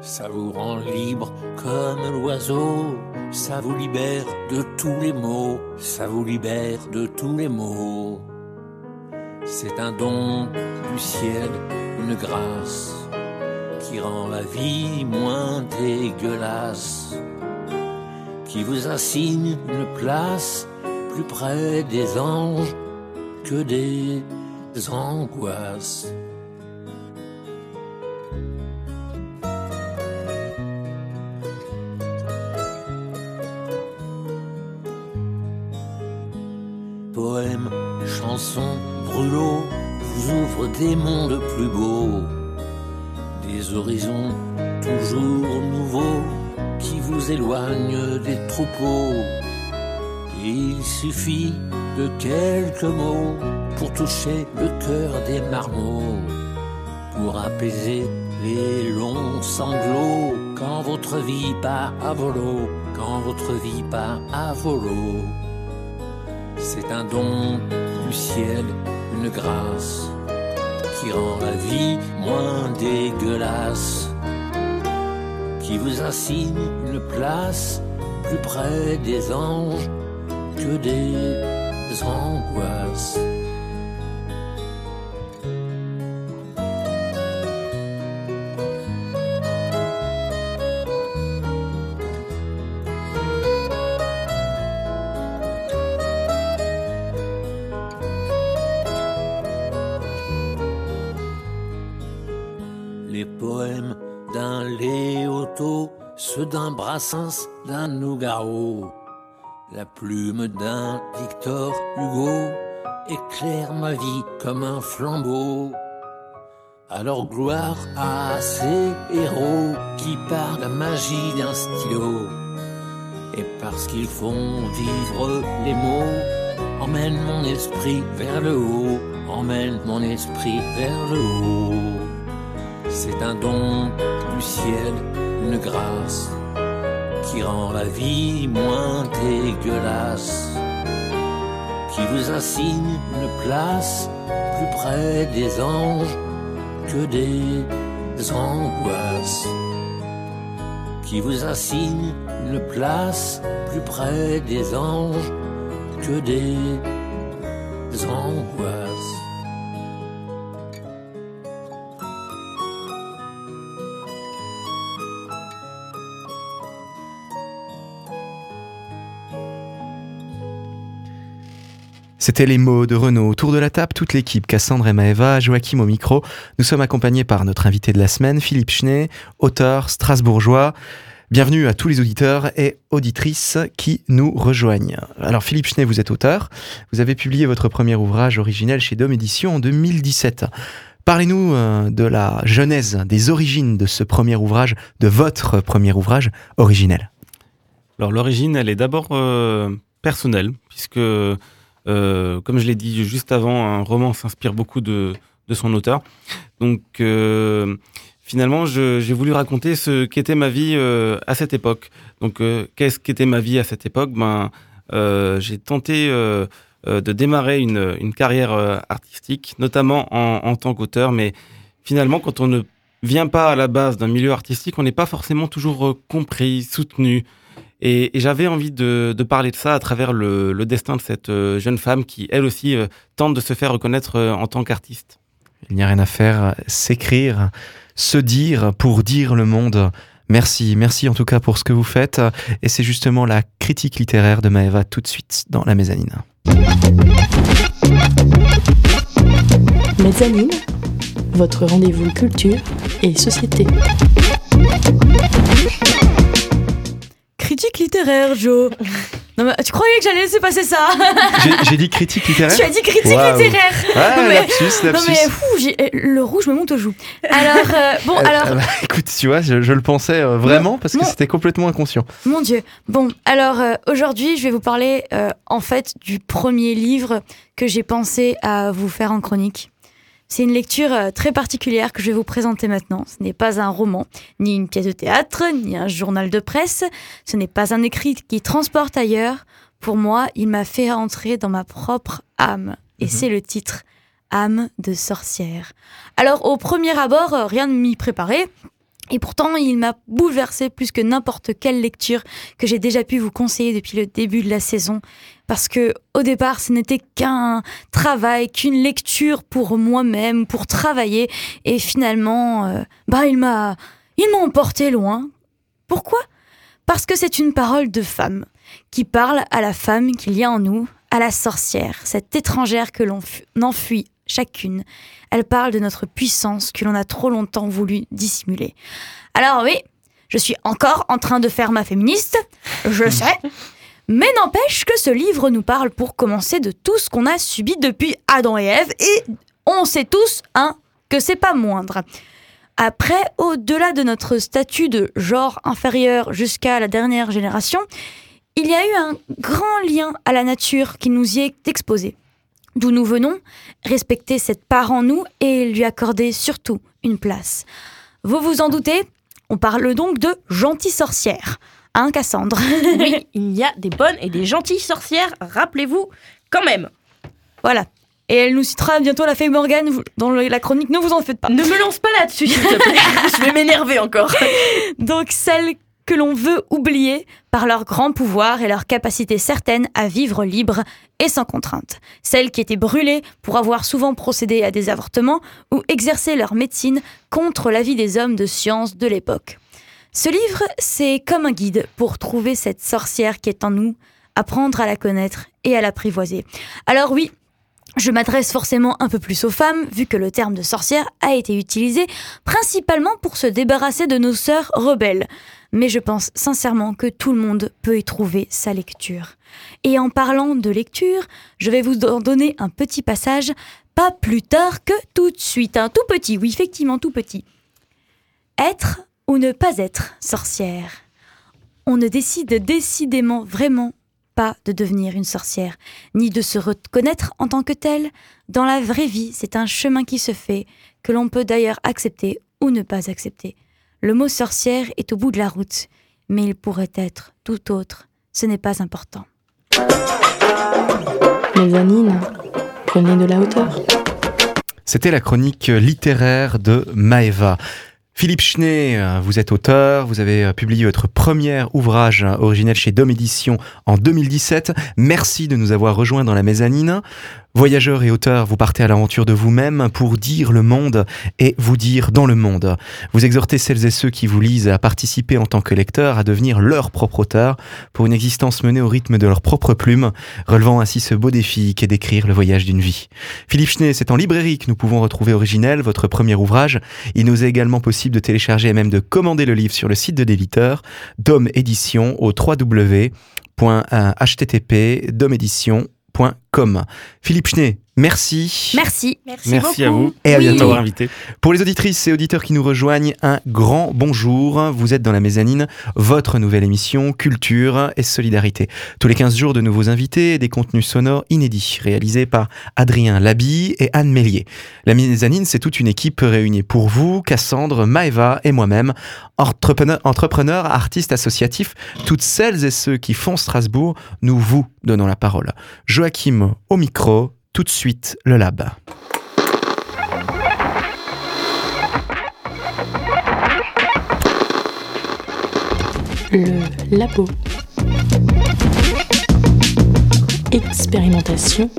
Ça vous rend libre comme l'oiseau, ça vous libère de tous les maux, ça vous libère de tous les maux. C'est un don du ciel, une grâce qui rend la vie moins dégueulasse, qui vous assigne une place plus près des anges que des angoisses. Poèmes, chansons, vous ouvrent des mondes plus beaux, des horizons toujours nouveaux qui vous éloignent des troupeaux. Il suffit de quelques mots pour toucher le cœur des marmots, pour apaiser les longs sanglots quand votre vie part à volo, quand votre vie part à volo. C'est un don du ciel, une grâce qui rend la vie moins dégueulasse, qui vous assigne une place plus près des anges que des angoisses. D'un Nougaro, la plume d'un Victor Hugo éclaire ma vie comme un flambeau. Alors gloire à ces héros qui par la magie d'un stylo et parce qu'ils font vivre les mots, emmène mon esprit vers le haut, emmène mon esprit vers le haut. C'est un don du ciel, une grâce qui rend la vie moins dégueulasse, qui vous assigne une place plus près des anges que des angoisses, qui vous assigne une place plus près des anges que des angoisses. C'était les mots de Renaud. Autour de la table, toute l'équipe, Cassandre et Maëva, Joachim au micro. Nous sommes accompagnés par notre invité de la semaine, Philippe Schnee, auteur strasbourgeois. Bienvenue à tous les auditeurs et auditrices qui nous rejoignent. Alors Philippe Schnee, vous êtes auteur. Vous avez publié votre premier ouvrage originel chez Dôme Édition en 2017. Parlez-nous euh, de la genèse, des origines de ce premier ouvrage, de votre premier ouvrage originel. Alors l'origine, elle est d'abord euh, personnelle, puisque, euh, comme je l'ai dit juste avant, un roman s'inspire beaucoup de, son auteur. Donc euh, finalement, j'ai voulu raconter ce qu'était ma vie euh, à cette époque. Donc qu'est-ce qu'était ma vie à cette époque? Ben, J'ai tenté de démarrer une, carrière artistique, notamment en, en tant qu'auteur, mais finalement, quand on ne vient pas à la base d'un milieu artistique, on n'est pas forcément toujours compris, soutenu. Et, et j'avais envie de, de, parler de ça à travers le, le destin de cette euh, jeune femme qui, elle aussi, euh, tente de se faire reconnaître euh, en tant qu'artiste. Il n'y a rien à faire, s'écrire, se dire pour dire le monde. Merci, merci en tout cas pour ce que vous faites. Et c'est justement la critique littéraire de Maëva tout de suite dans la mezzanine. Mezzanine, votre rendez-vous culture et société. Critique littéraire, Joe. Non, mais tu croyais que j'allais laisser passer ça? J'ai dit critique littéraire? Tu as dit critique Wow. littéraire Ah, Non, mais- lapsus, Non lapsus. mais fou, j'ai- euh, le rouge me monte aux joues. Alors, euh, bon, Euh, alors, euh, écoute, tu vois, je, je le pensais euh, vraiment parce que non. c'était complètement inconscient. Mon Dieu. Bon, alors euh, aujourd'hui, je vais vous parler euh, en fait du premier livre que j'ai pensé à vous faire en chronique. C'est une lecture euh, très particulière que je vais vous présenter maintenant. Ce n'est pas un roman, ni une pièce de théâtre, ni un journal de presse. Ce n'est pas un écrit qui transporte ailleurs. Pour moi, il m'a fait entrer dans ma propre âme. Et c'est le titre Âme de sorcière. Alors, au premier abord, euh, rien ne m'y préparait. Et pourtant, il m'a bouleversé plus que n'importe quelle lecture que j'ai déjà pu vous conseiller depuis le début de la saison. Parce que, au départ, ce n'était qu'un travail, qu'une lecture pour moi-même, pour travailler. Et finalement, euh, bah, il m'a, il m'a emporté loin. Pourquoi? Parce que c'est une parole de femme qui parle à la femme qu'il y a en nous, à la sorcière, cette étrangère que l'on enfuit chacune. Elle parle de notre puissance que l'on a trop longtemps voulu dissimuler. Alors oui, je suis encore en train de faire ma féministe, je sais. Mais n'empêche que ce livre nous parle pour commencer de tout ce qu'on a subi depuis Adam et Ève et on sait tous, hein, que c'est pas moindre. Après, au-delà de notre statut de genre inférieur jusqu'à la dernière génération, il y a eu un grand lien à la nature qui nous y est exposé. D'où nous venons, respecter cette part en nous et lui accorder surtout une place. Vous vous en doutez, on parle donc de gentille sorcière. Hein, Cassandre? Oui, il y a des bonnes et des gentilles sorcières, rappelez-vous, quand même. Voilà. Et elle nous citera bientôt la fée Morgane dans la chronique, ne vous en faites pas. Ne me lance pas là-dessus, s'il te plaît. je vais m'énerver encore. Donc celles que l'on veut oublier par leur grand pouvoir et leur capacité certaine à vivre libre et sans contrainte. Celles qui étaient brûlées pour avoir souvent procédé à des avortements ou exercé leur médecine contre l'avis des hommes de science de l'époque. Ce livre, c'est comme un guide pour trouver cette sorcière qui est en nous, apprendre à la connaître et à l'apprivoiser. Alors oui, je m'adresse forcément un peu plus aux femmes, vu que le terme de sorcière a été utilisé principalement pour se débarrasser de nos sœurs rebelles. Mais je pense sincèrement que tout le monde peut y trouver sa lecture. Et en parlant de lecture, je vais vous donner un petit passage, pas plus tard que tout de suite. Un tout petit, oui, effectivement tout petit. Être ou ne pas être sorcière? On ne décide décidément vraiment pas de devenir une sorcière, ni de se reconnaître en tant que telle. Dans la vraie vie, c'est un chemin qui se fait, que l'on peut d'ailleurs accepter ou ne pas accepter. Le mot sorcière est au bout de la route, mais il pourrait être tout autre. Ce n'est pas important. Mezzanine, prenez de la hauteur. C'était la chronique littéraire de Maeva. Philippe Schnee, vous êtes auteur, vous avez euh, publié votre premier ouvrage originel chez Dom Édition en 2017. Merci de nous avoir rejoints dans la mezzanine. Voyageur et auteur, vous partez à l'aventure de vous-même pour dire le monde et vous dire dans le monde. Vous exhortez celles et ceux qui vous lisent à participer en tant que lecteurs à devenir leur propre auteur pour une existence menée au rythme de leur propre plume, relevant ainsi ce beau défi qu'est d'écrire le voyage d'une vie. Philippe Schnee, c'est en librairie que nous pouvons retrouver Originel, votre premier ouvrage. Il nous est également possible de télécharger et même de commander le livre sur le site de l'éditeur, Dom Édition, au Philippe Schnee, merci. Merci. Merci, Merci à vous Et à bientôt. invité. Pour les auditrices et auditeurs qui nous rejoignent, un grand bonjour. Vous êtes dans la mezzanine, votre nouvelle émission Culture et Solidarité. Tous les 15 jours, de nouveaux invités et des contenus sonores inédits, réalisés par Adrien Labi et Anne Mélier. La mezzanine, c'est toute une équipe réunie pour vous, Cassandre, Maeva et moi-même, entrepreneurs, entrepreneurs, artistes associatifs, toutes celles et ceux qui font Strasbourg, nous vous donnons la parole. Joachim au micro, tout de suite le lab. Le labo. Expérimentation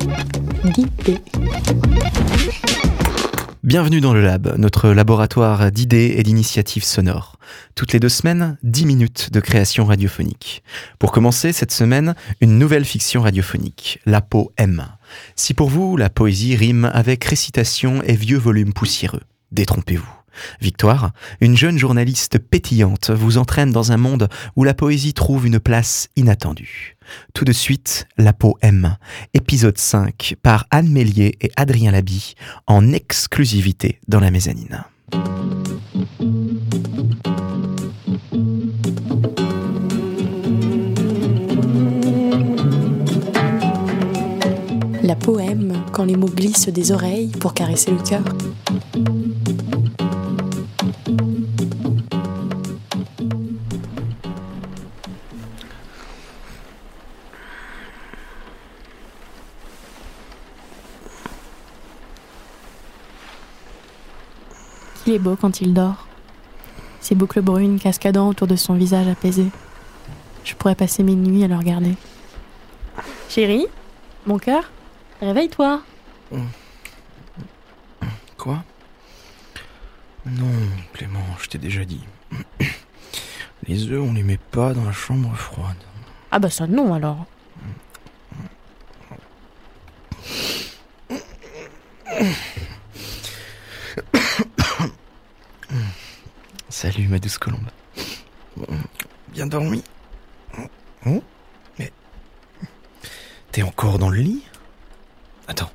d'idées. Bienvenue dans le Lab, notre laboratoire d'idées et d'initiatives sonores. Toutes les deux semaines, 10 minutes de création radiophonique. Pour commencer, cette semaine, une nouvelle fiction radiophonique, La peau M. Si pour vous, la poésie rime avec récitation et vieux volumes poussiéreux, détrompez-vous. Victoire, une jeune journaliste pétillante, vous entraîne dans un monde où la poésie trouve une place inattendue. Tout de suite, La M, épisode 5, par Anne Mélier et Adrien Labi, en exclusivité dans la mezzanine. La poème quand les mots glissent des oreilles pour caresser le cœur. Il est beau quand il dort. ses boucles brunes cascadant autour de son visage apaisé. Je pourrais passer mes nuits à le regarder. Chérie, mon cœur, réveille-toi. Quoi? Non, Clément, je t'ai déjà dit. Les œufs, on les met pas dans la chambre froide. Ah bah ça non alors. Salut, ma douce colombe. Bien dormi Oh Mais. T'es encore dans le lit? Attends.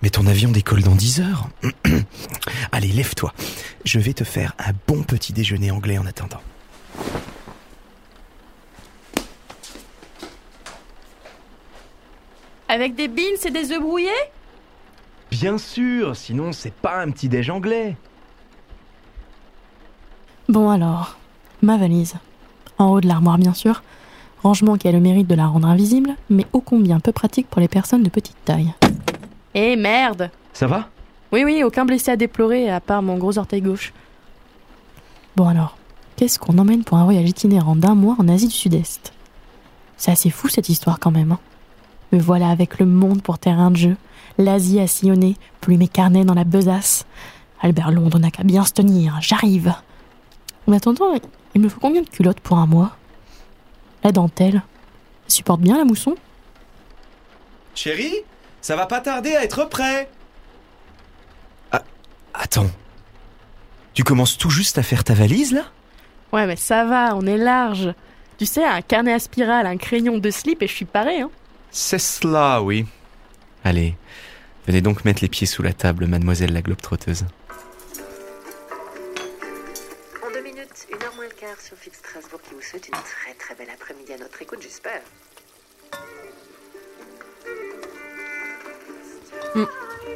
Mais ton avion décolle dans 10 heures. Allez, lève-toi. Je vais te faire un bon petit déjeuner anglais en attendant. Avec des beans et des œufs brouillés? Bien sûr, sinon c'est pas un petit déj anglais. Bon alors, ma valise. En haut de l'armoire bien sûr. Rangement qui a le mérite de la rendre invisible, mais ô combien peu pratique pour les personnes de petite taille. Eh merde Ça va? Oui oui, aucun blessé à déplorer à part mon gros orteil gauche. Bon alors, qu'est-ce qu'on emmène pour un voyage itinérant d'un mois en Asie du Sud-Est? C'est assez fou cette histoire quand même. Hein. Me voilà avec le monde pour terrain de jeu, l'Asie à sillonner, plus mes carnets dans la besace. Albert Londres n'a qu'à bien se tenir, j'arrive. En attendant, il me faut combien de culottes pour un mois? La dentelle, ça supporte bien la mousson? Chérie, ça va pas tarder à être prêt. Ah, attends. Tu commences tout juste à faire ta valise là? Ouais mais ça va, on est large. Tu sais, un carnet à spirale, un crayon de slip et je suis paré. Hein. C'est cela, oui. Allez, venez donc mettre les pieds sous la table, mademoiselle la globe-trotteuse. En Fixe Strasbourg qui vous souhaite une très très belle après-midi à notre écoute, j'espère.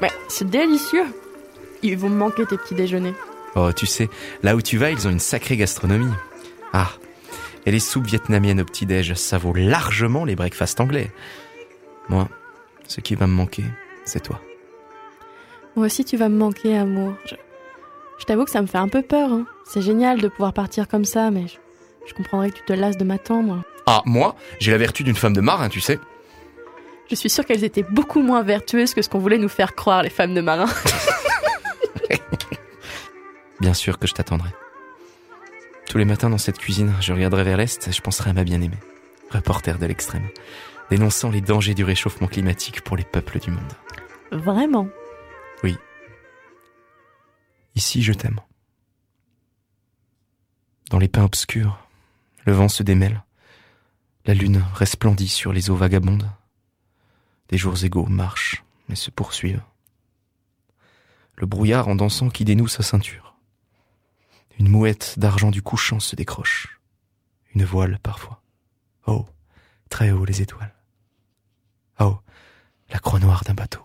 Ouais, c'est délicieux. Ils vont me manquer tes petits déjeuners. Oh, tu sais, là où tu vas, ils ont une sacrée gastronomie. Ah, et les soupes vietnamiennes au petit-déj, ça vaut largement les breakfasts anglais. Moi, ce qui va me manquer, c'est toi. Moi aussi, tu vas me manquer, amour. Je, je t'avoue que ça me fait un peu peur. hein. C'est génial de pouvoir partir comme ça, mais je, je comprendrais que tu te lasses de m'attendre. Ah, moi, j'ai la vertu d'une femme de marin, tu sais. Je suis sûre qu'elles étaient beaucoup moins vertueuses que ce qu'on voulait nous faire croire, les femmes de marins. Bien sûr que je t'attendrai. Tous les matins dans cette cuisine, je regarderai vers l'est et je penserai à ma bien-aimée, reporter de l'extrême, dénonçant les dangers du réchauffement climatique pour les peuples du monde. Vraiment? Ici, je t'aime. Dans les pins obscurs, le vent se démêle, la lune resplendit sur les eaux vagabondes. Des jours égaux marchent et se poursuivent. Le brouillard en dansant qui dénoue sa ceinture. Une mouette d'argent du couchant se décroche. Une voile parfois. Oh, très haut les étoiles. Oh, la croix noire d'un bateau.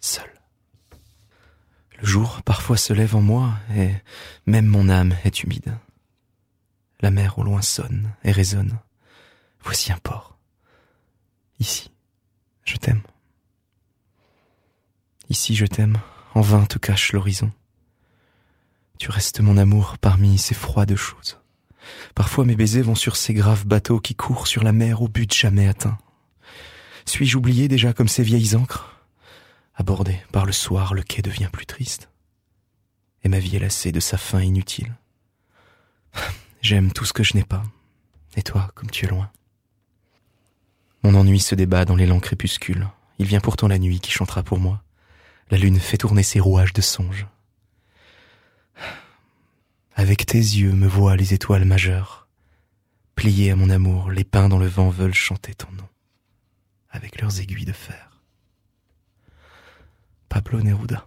Seul. Le jour parfois se lève en moi et même mon âme est humide. La mer au loin sonne et résonne. Voici un port. Ici, je t'aime. Ici, je t'aime. En vain te cache l'horizon. Tu restes mon amour parmi ces froides choses. Parfois mes baisers vont sur ces graves bateaux qui courent sur la mer au but jamais atteint. Suis-je oublié déjà comme ces vieilles ancres Abordé par le soir, le quai devient plus triste. Et ma vie est lassée de sa fin inutile. J'aime tout ce que je n'ai pas. Et toi, comme tu es loin. Mon ennui se débat dans l'élan crépuscule. Il vient pourtant la nuit qui chantera pour moi. La lune fait tourner ses rouages de songes. Avec tes yeux me voient les étoiles majeures. Pliées à mon amour, les pins dans le vent veulent chanter ton nom. Avec leurs aiguilles de fer. Pablo Neruda.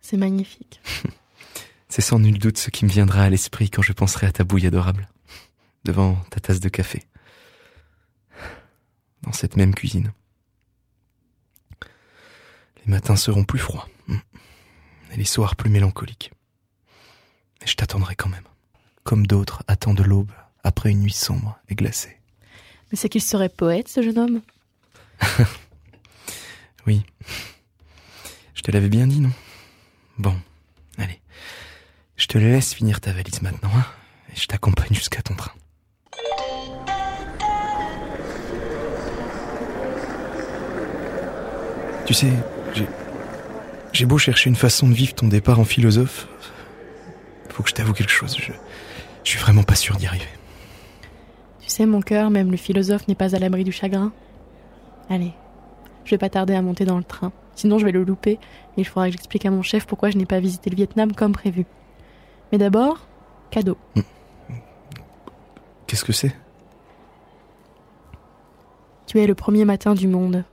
C'est magnifique. C'est sans nul doute ce qui me viendra à l'esprit quand je penserai à ta bouille adorable, devant ta tasse de café, dans cette même cuisine. Les matins seront plus froids, et les soirs plus mélancoliques. Mais je t'attendrai quand même, comme d'autres attendent l'aube après une nuit sombre et glacée. Mais c'est qu'il serait poète, ce jeune homme? Oui. Je te l'avais bien dit, non? Bon, allez. Je te laisse finir ta valise maintenant, hein, et je t'accompagne jusqu'à ton train. Tu sais, j'ai. J'ai beau chercher une façon de vivre ton départ en philosophe. Faut que je t'avoue quelque chose, je. Je suis vraiment pas sûr d'y arriver. Tu sais, mon cœur, même le philosophe n'est pas à l'abri du chagrin? Allez, je vais pas tarder à monter dans le train. Sinon, je vais le louper et il faudra que j'explique à mon chef pourquoi je n'ai pas visité le Vietnam comme prévu. Mais d'abord, cadeau. Qu'est-ce que c'est? Tu es le premier matin du monde.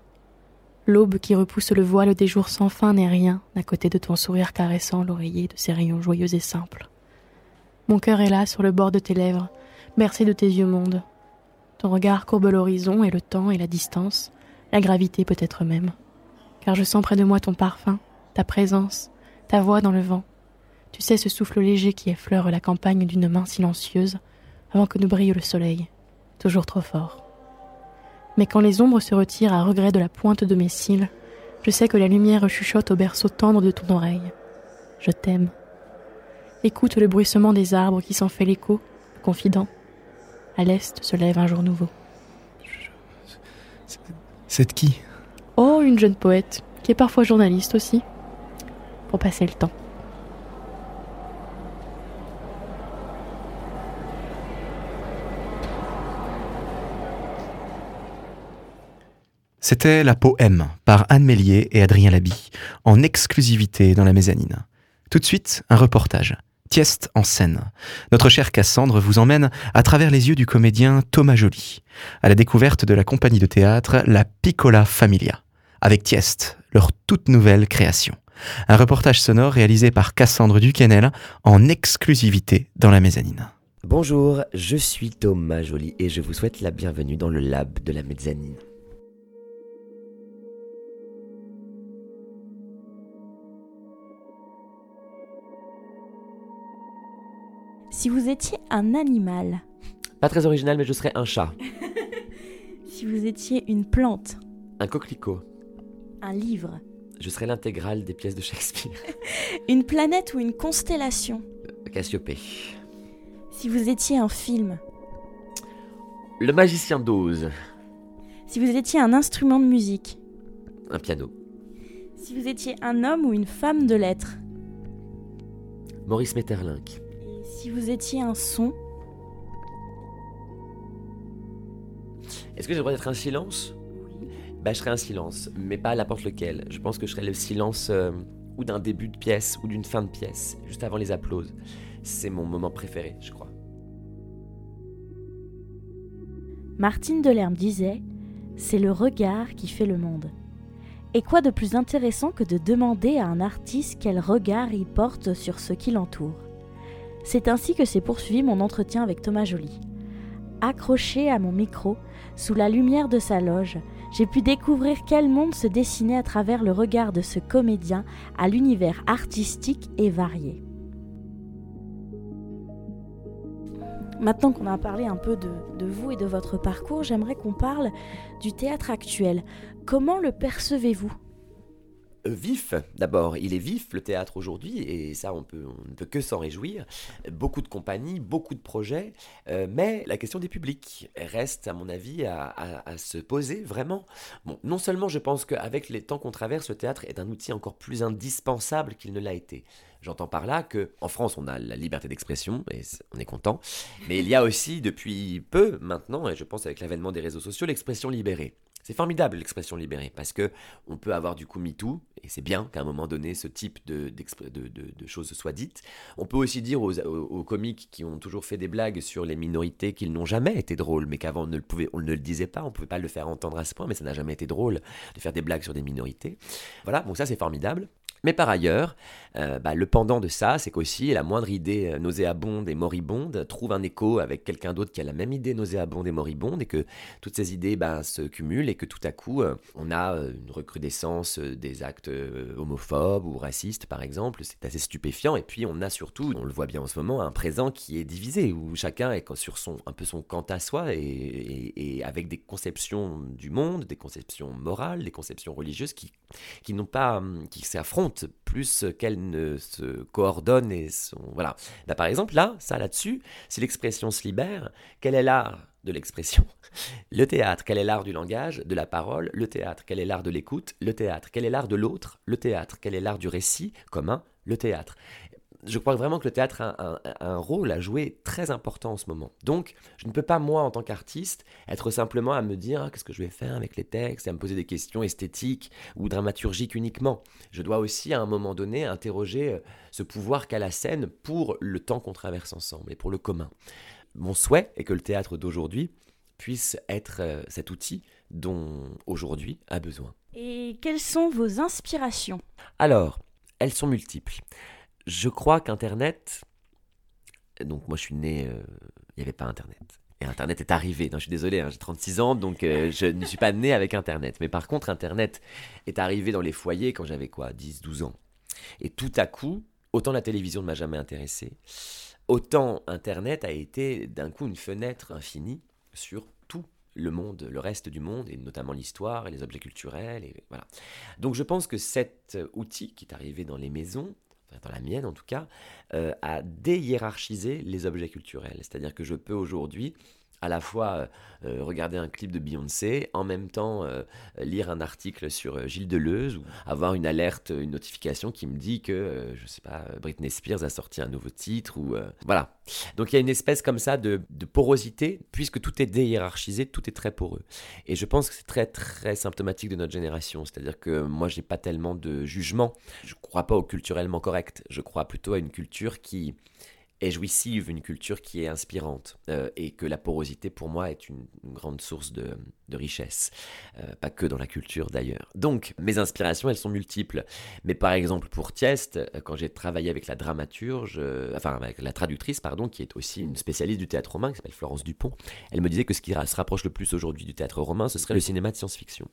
L'aube qui repousse le voile des jours sans fin n'est rien à côté de ton sourire caressant l'oreiller de ces rayons joyeux et simples. Mon cœur est là sur le bord de tes lèvres, bercé de tes yeux mondes. Ton regard courbe l'horizon et le temps et la distance, la gravité peut-être même. Car je sens près de moi ton parfum, ta présence, ta voix dans le vent. Tu sais ce souffle léger qui effleure la campagne d'une main silencieuse avant que ne brille le soleil, toujours trop fort. Mais quand les ombres se retirent à regret de la pointe de mes cils, je sais que la lumière chuchote au berceau tendre de ton oreille. Je t'aime. Écoute le bruissement des arbres qui s'en fait l'écho, confident. À l'est se lève un jour nouveau. C'est de qui? Oh, une jeune poète, qui est parfois journaliste aussi, pour passer le temps. C'était La Poème par Anne Mélier et Adrien Laby, en exclusivité dans la mezzanine. Tout de suite, un reportage. Tieste en scène. Notre chère Cassandre vous emmène à travers les yeux du comédien Thomas Joly, à la découverte de la compagnie de théâtre La Piccola Familia, avec Tieste, leur toute nouvelle création. Un reportage sonore réalisé par Cassandre Duquesnel en exclusivité dans la mezzanine. Bonjour, je suis Thomas Joly et je vous souhaite la bienvenue dans le lab de la mezzanine. Si vous étiez un animal, Pas très original, mais je serais un chat, si vous étiez une plante, un coquelicot. un livre, Je serais l'intégrale des pièces de Shakespeare. une planète ou une constellation, Cassiopée. si vous étiez un film, Le magicien d'Oz. si vous étiez un instrument de musique, Un piano. si vous étiez un homme ou une femme de lettres, Maurice Metterlinck. Si vous étiez un son, Est-ce que j'ai le droit d'être un silence? Bah, je serais un silence, mais pas n'importe lequel. Je pense que je serais le silence euh, ou d'un début de pièce ou d'une fin de pièce, juste avant les applauses. C'est mon moment préféré, je crois. Martine Delerme disait C'est le regard qui fait le monde. Et quoi de plus intéressant que de demander à un artiste quel regard il porte sur ce qui l'entoure? C'est ainsi que s'est poursuivi mon entretien avec Thomas Joly. Accroché à mon micro, sous la lumière de sa loge, j'ai pu découvrir quel monde se dessinait à travers le regard de ce comédien à l'univers artistique et varié. Maintenant qu'on a parlé un peu de, de vous et de votre parcours, j'aimerais qu'on parle du théâtre actuel. Comment le percevez-vous? Vif, d'abord, il est vif le théâtre aujourd'hui, et ça on, peut, on ne peut que s'en réjouir. Beaucoup de compagnies, beaucoup de projets, euh, mais la question des publics reste, à mon avis, à, se poser vraiment. Bon, non seulement je pense qu'avec les temps qu'on traverse, le théâtre est un outil encore plus indispensable qu'il ne l'a été. J'entends par là que en France on a la liberté d'expression et on est content, mais il y a aussi depuis peu maintenant, et je pense avec l'avènement des réseaux sociaux, l'expression libérée. C'est formidable l'expression libérée parce que on peut avoir du coup MeToo, et c'est bien qu'à un moment donné ce type de, de, de- choses soit dites. On peut aussi dire aux, comiques qui ont toujours fait des blagues sur les minorités qu'ils n'ont jamais été drôles, mais qu'avant on ne le, on ne le disait pas, on ne pouvait pas le faire entendre à ce point, mais ça n'a jamais été drôle de faire des blagues sur des minorités. Voilà, donc ça c'est formidable. Mais par ailleurs, euh, bah, le pendant de ça, c'est qu'aussi la moindre idée euh, nauséabonde et moribonde trouve un écho avec quelqu'un d'autre qui a la même idée nauséabonde et moribonde, et que toutes ces idées ben, se cumulent, et que tout à coup, euh, on a une recrudescence des actes homophobes ou racistes, par exemple. C'est assez stupéfiant. Et puis, on a surtout, on le voit bien en ce moment, un présent qui est divisé, où chacun est sur son, un peu son quant à soi, et, et- et avec des conceptions du monde, des conceptions morales, des conceptions religieuses qui, qui n'ont pas, hum, qui s'affrontent plus qu'elles se coordonnent et sont... Voilà. Là, par exemple, là, ça là-dessus, si l'expression se libère, quel est l'art de l'expression? Le théâtre, quel est l'art du langage, de la parole? Le théâtre, quel est l'art de l'écoute? Le théâtre, quel est l'art de l'autre? Le théâtre, quel est l'art du récit commun? Le théâtre je crois vraiment que le théâtre a un, un, rôle à jouer très important en ce moment. Donc, je ne peux pas, moi, en tant qu'artiste, être simplement à me dire ah, qu'est-ce que je vais faire avec les textes, et à me poser des questions esthétiques ou dramaturgiques uniquement. Je dois aussi, à un moment donné, interroger euh, ce pouvoir qu'a la scène pour le temps qu'on traverse ensemble et pour le commun. Mon souhait est que le théâtre d'aujourd'hui puisse être euh, cet outil dont aujourd'hui a besoin. Et quelles sont vos inspirations? Alors, elles sont multiples je crois qu'Internet. Donc, moi, je suis né. euh, Il n'y avait pas Internet. Et Internet est arrivé. Non, je suis désolé, hein, j'ai 36 ans, donc euh, je ne suis pas né avec Internet. Mais par contre, Internet est arrivé dans les foyers quand j'avais quoi 10, 12 ans. Et tout à coup, autant la télévision ne m'a jamais intéressé, autant Internet a été d'un coup une fenêtre infinie sur tout le monde, le reste du monde, et notamment l'histoire et les objets culturels. Et voilà. Donc je pense que cet outil qui est arrivé dans les maisons, dans la mienne en tout cas, euh, a déhiérarchisé les objets culturels. C'est-à-dire que je peux aujourd'hui à la fois euh, regarder un clip de Beyoncé, en même temps euh, lire un article sur euh, Gilles Deleuze, ou avoir une alerte, une notification qui me dit que, euh, je sais pas, Britney Spears a sorti un nouveau titre, ou euh, voilà. Donc il y a une espèce comme ça de, porosité, puisque tout est déhiérarchisé, tout est très poreux. Et je pense que c'est très très symptomatique de notre génération, c'est-à-dire que moi j'ai pas tellement de jugement, je crois pas au culturellement correct, je crois plutôt à une culture qui jouissive, une culture qui est inspirante, euh, et que la porosité pour moi est une, grande source de, richesse, Euh, pas que dans la culture d'ailleurs. Donc mes inspirations elles sont multiples, mais par exemple pour Tiest, euh, quand j'ai travaillé avec la dramaturge, enfin avec la traductrice pardon, qui est aussi une spécialiste du théâtre romain, qui s'appelle Florence Dupont, elle me disait que ce qui se rapproche le plus aujourd'hui du théâtre romain, ce serait le cinéma de science-fiction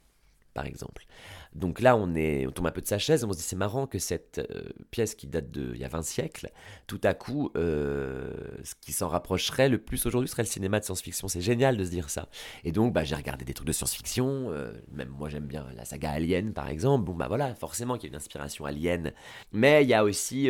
par exemple. Donc là, on, est, on tombe un peu de sa chaise, on se dit c'est marrant que cette euh, pièce qui date d'il y a 20 siècles, tout à coup, euh, ce qui s'en rapprocherait le plus aujourd'hui serait le cinéma de science-fiction. C'est génial de se dire ça. Et donc, bah, j'ai regardé des trucs de science-fiction, euh, même moi j'aime bien la saga Alien par exemple. Bon, bah voilà, forcément qu'il y a une inspiration alien. Mais il y a aussi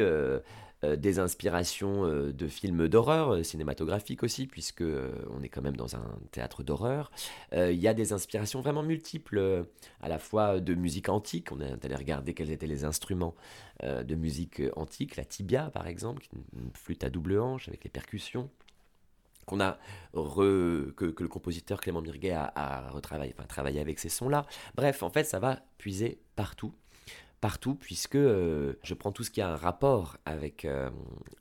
euh, des inspirations euh, de films d'horreur, euh, cinématographiques aussi, puisque on est quand même dans un théâtre d'horreur. Il y a des inspirations vraiment multiples, à la fois de musique antique, on est allé regarder quels étaient les instruments de musique antique, la tibia par exemple, une flûte à double hanche avec les percussions qu'on a re- que, le compositeur Clément Mirguet a, retravaillé, travaillé avec ces sons-là. Bref, en fait, ça va puiser partout, partout, puisque euh, je prends tout ce qui a un rapport avec, euh,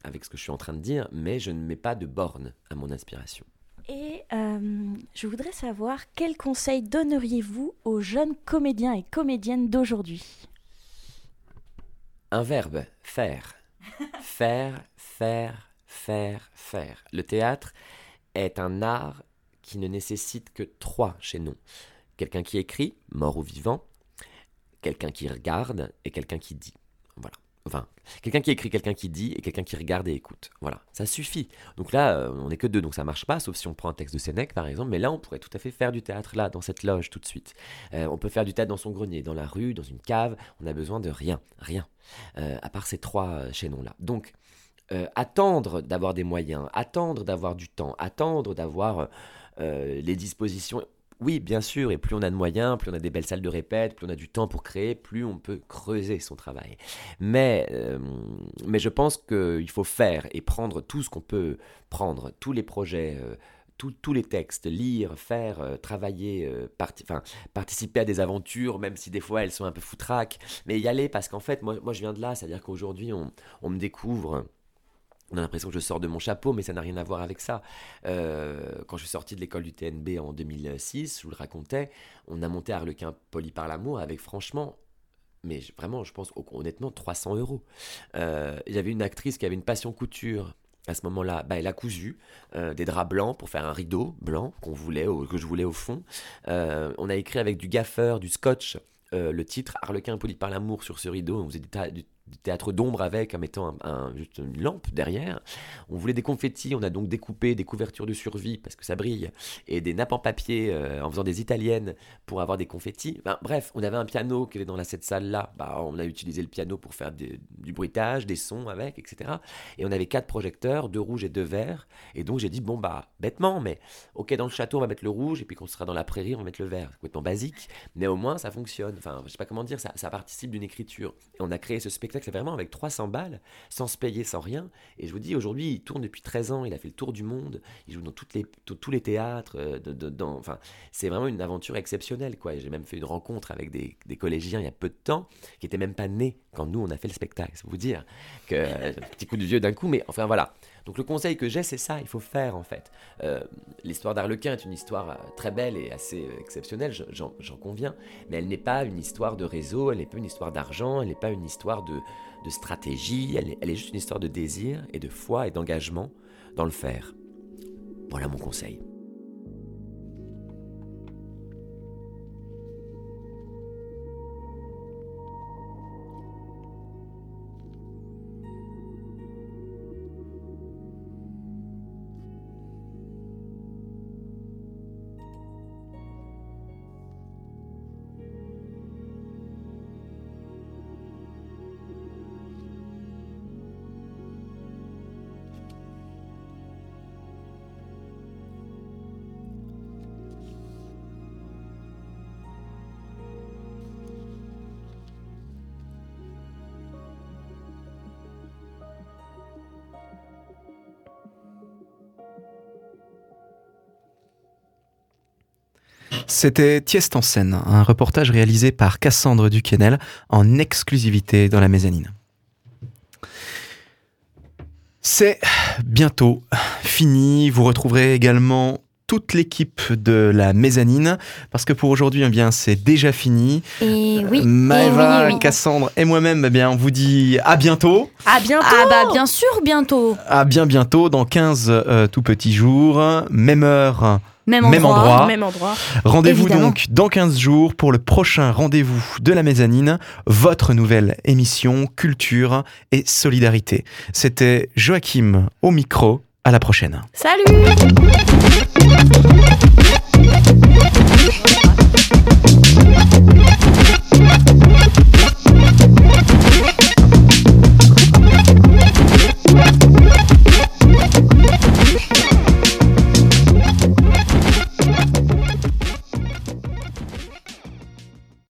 avec ce que je suis en train de dire, mais je ne mets pas de borne à mon inspiration. Et euh, je voudrais savoir quels conseils donneriez-vous aux jeunes comédiens et comédiennes d'aujourd'hui? Un verbe, faire. Faire, faire, faire, faire. Le théâtre est un art qui ne nécessite que trois chaînons. Quelqu'un qui écrit, mort ou vivant, quelqu'un qui regarde et quelqu'un qui dit. Voilà. Enfin, quelqu'un qui écrit, quelqu'un qui dit et quelqu'un qui regarde et écoute. Voilà, ça suffit. Donc là, euh, on n'est que deux, donc ça marche pas, sauf si on prend un texte de Sénèque par exemple. Mais là, on pourrait tout à fait faire du théâtre là, dans cette loge tout de suite. Euh, on peut faire du théâtre dans son grenier, dans la rue, dans une cave. On a besoin de rien, rien, euh, à part ces trois euh, chaînons-là. Donc, attendre d'avoir des moyens, attendre d'avoir du temps, attendre d'avoir les dispositions. Oui, bien sûr, et plus on a de moyens, plus on a des belles salles de répète, plus on a du temps pour créer, plus on peut creuser son travail. Mais, euh, mais je pense qu'il faut faire et prendre tout ce qu'on peut prendre, tous les projets, euh, tous- les textes, lire, faire, euh, travailler, participer à des aventures, même si des fois elles sont un peu foutraques, mais y aller parce qu'en fait, moi, moi je viens de là, c'est-à-dire qu'aujourd'hui on, on me découvre. On a l'impression que je sors de mon chapeau, mais ça n'a rien à voir avec ça. Euh, quand je suis sorti de l'école du TNB en 2006, je vous le racontais, on a monté Harlequin Poli par l'amour avec franchement, mais vraiment, je pense honnêtement 300 euros. Euh, J'avais une actrice qui avait une passion couture. À ce moment-là, bah, elle a cousu euh, des draps blancs pour faire un rideau blanc qu'on voulait, que je voulais au fond. Euh, on a écrit avec du gaffeur, du scotch, le titre Harlequin poli par l'amour sur ce rideau. On faisait du théâtre d'ombre avec en mettant juste une lampe derrière. On voulait des confettis, on a donc découpé des couvertures de survie parce que ça brille et des nappes en papier euh, en faisant des italiennes pour avoir des confettis. Bref, on avait un piano qui était dans la, cette salle-là. Bah, on a utilisé le piano pour faire du bruitage, des sons avec, etc. Et on avait quatre projecteurs, deux rouges et deux verts. Et donc j'ai dit, bon, bah, bêtement, mais ok, dans le château, on va mettre le rouge, et puis quand on sera dans la prairie, on va mettre le vert. C'est complètement basique, mais au moins ça fonctionne. Enfin, je sais pas comment dire, ça, ça participe d'une écriture. Et on a créé ce spectacle vraiment avec 300 balles, sans se payer, sans rien. Et je vous dis, aujourd'hui, il tourne depuis 13 ans, il a fait le tour du monde, il joue dans les, tous- les théâtres, euh, de- dans, enfin, c'est vraiment une aventure exceptionnelle, quoi. J'ai même fait une rencontre avec des, des collégiens il y a peu de temps, qui étaient même pas nés quand nous, on a fait le spectacle. C'est vous dire que, euh, un petit coup de vieux d'un coup, mais enfin voilà. Donc le conseil que j'ai, c'est ça, il faut faire en fait. Euh, L'histoire d'Arlequin est une histoire euh, très belle et assez euh, exceptionnelle, je- j'en conviens, mais elle n'est pas une histoire de réseau, elle n'est pas une histoire d'argent, elle n'est pas une histoire de, stratégie, elle est juste une histoire de désir et de foi et d'engagement dans le faire. Voilà mon conseil. C'était Tiest en scène, un reportage réalisé par Cassandre Duquesnel en exclusivité dans la mezzanine. C'est bientôt fini. Vous retrouverez également toute l'équipe de la mezzanine parce que pour aujourd'hui, eh bien, c'est déjà fini. Et oui. Maëva, et oui, oui. Cassandre et moi-même, eh bien, on vous dit à bientôt. À bientôt Ah bah bien sûr, bientôt. À bien bientôt, dans 15 euh, tout petits jours, même heure, même endroit. Même endroit. Rendez-vous donc dans 15 jours pour le prochain rendez-vous de la mezzanine, votre nouvelle émission Culture et Solidarité. C'était Joachim au micro. À la prochaine. Salut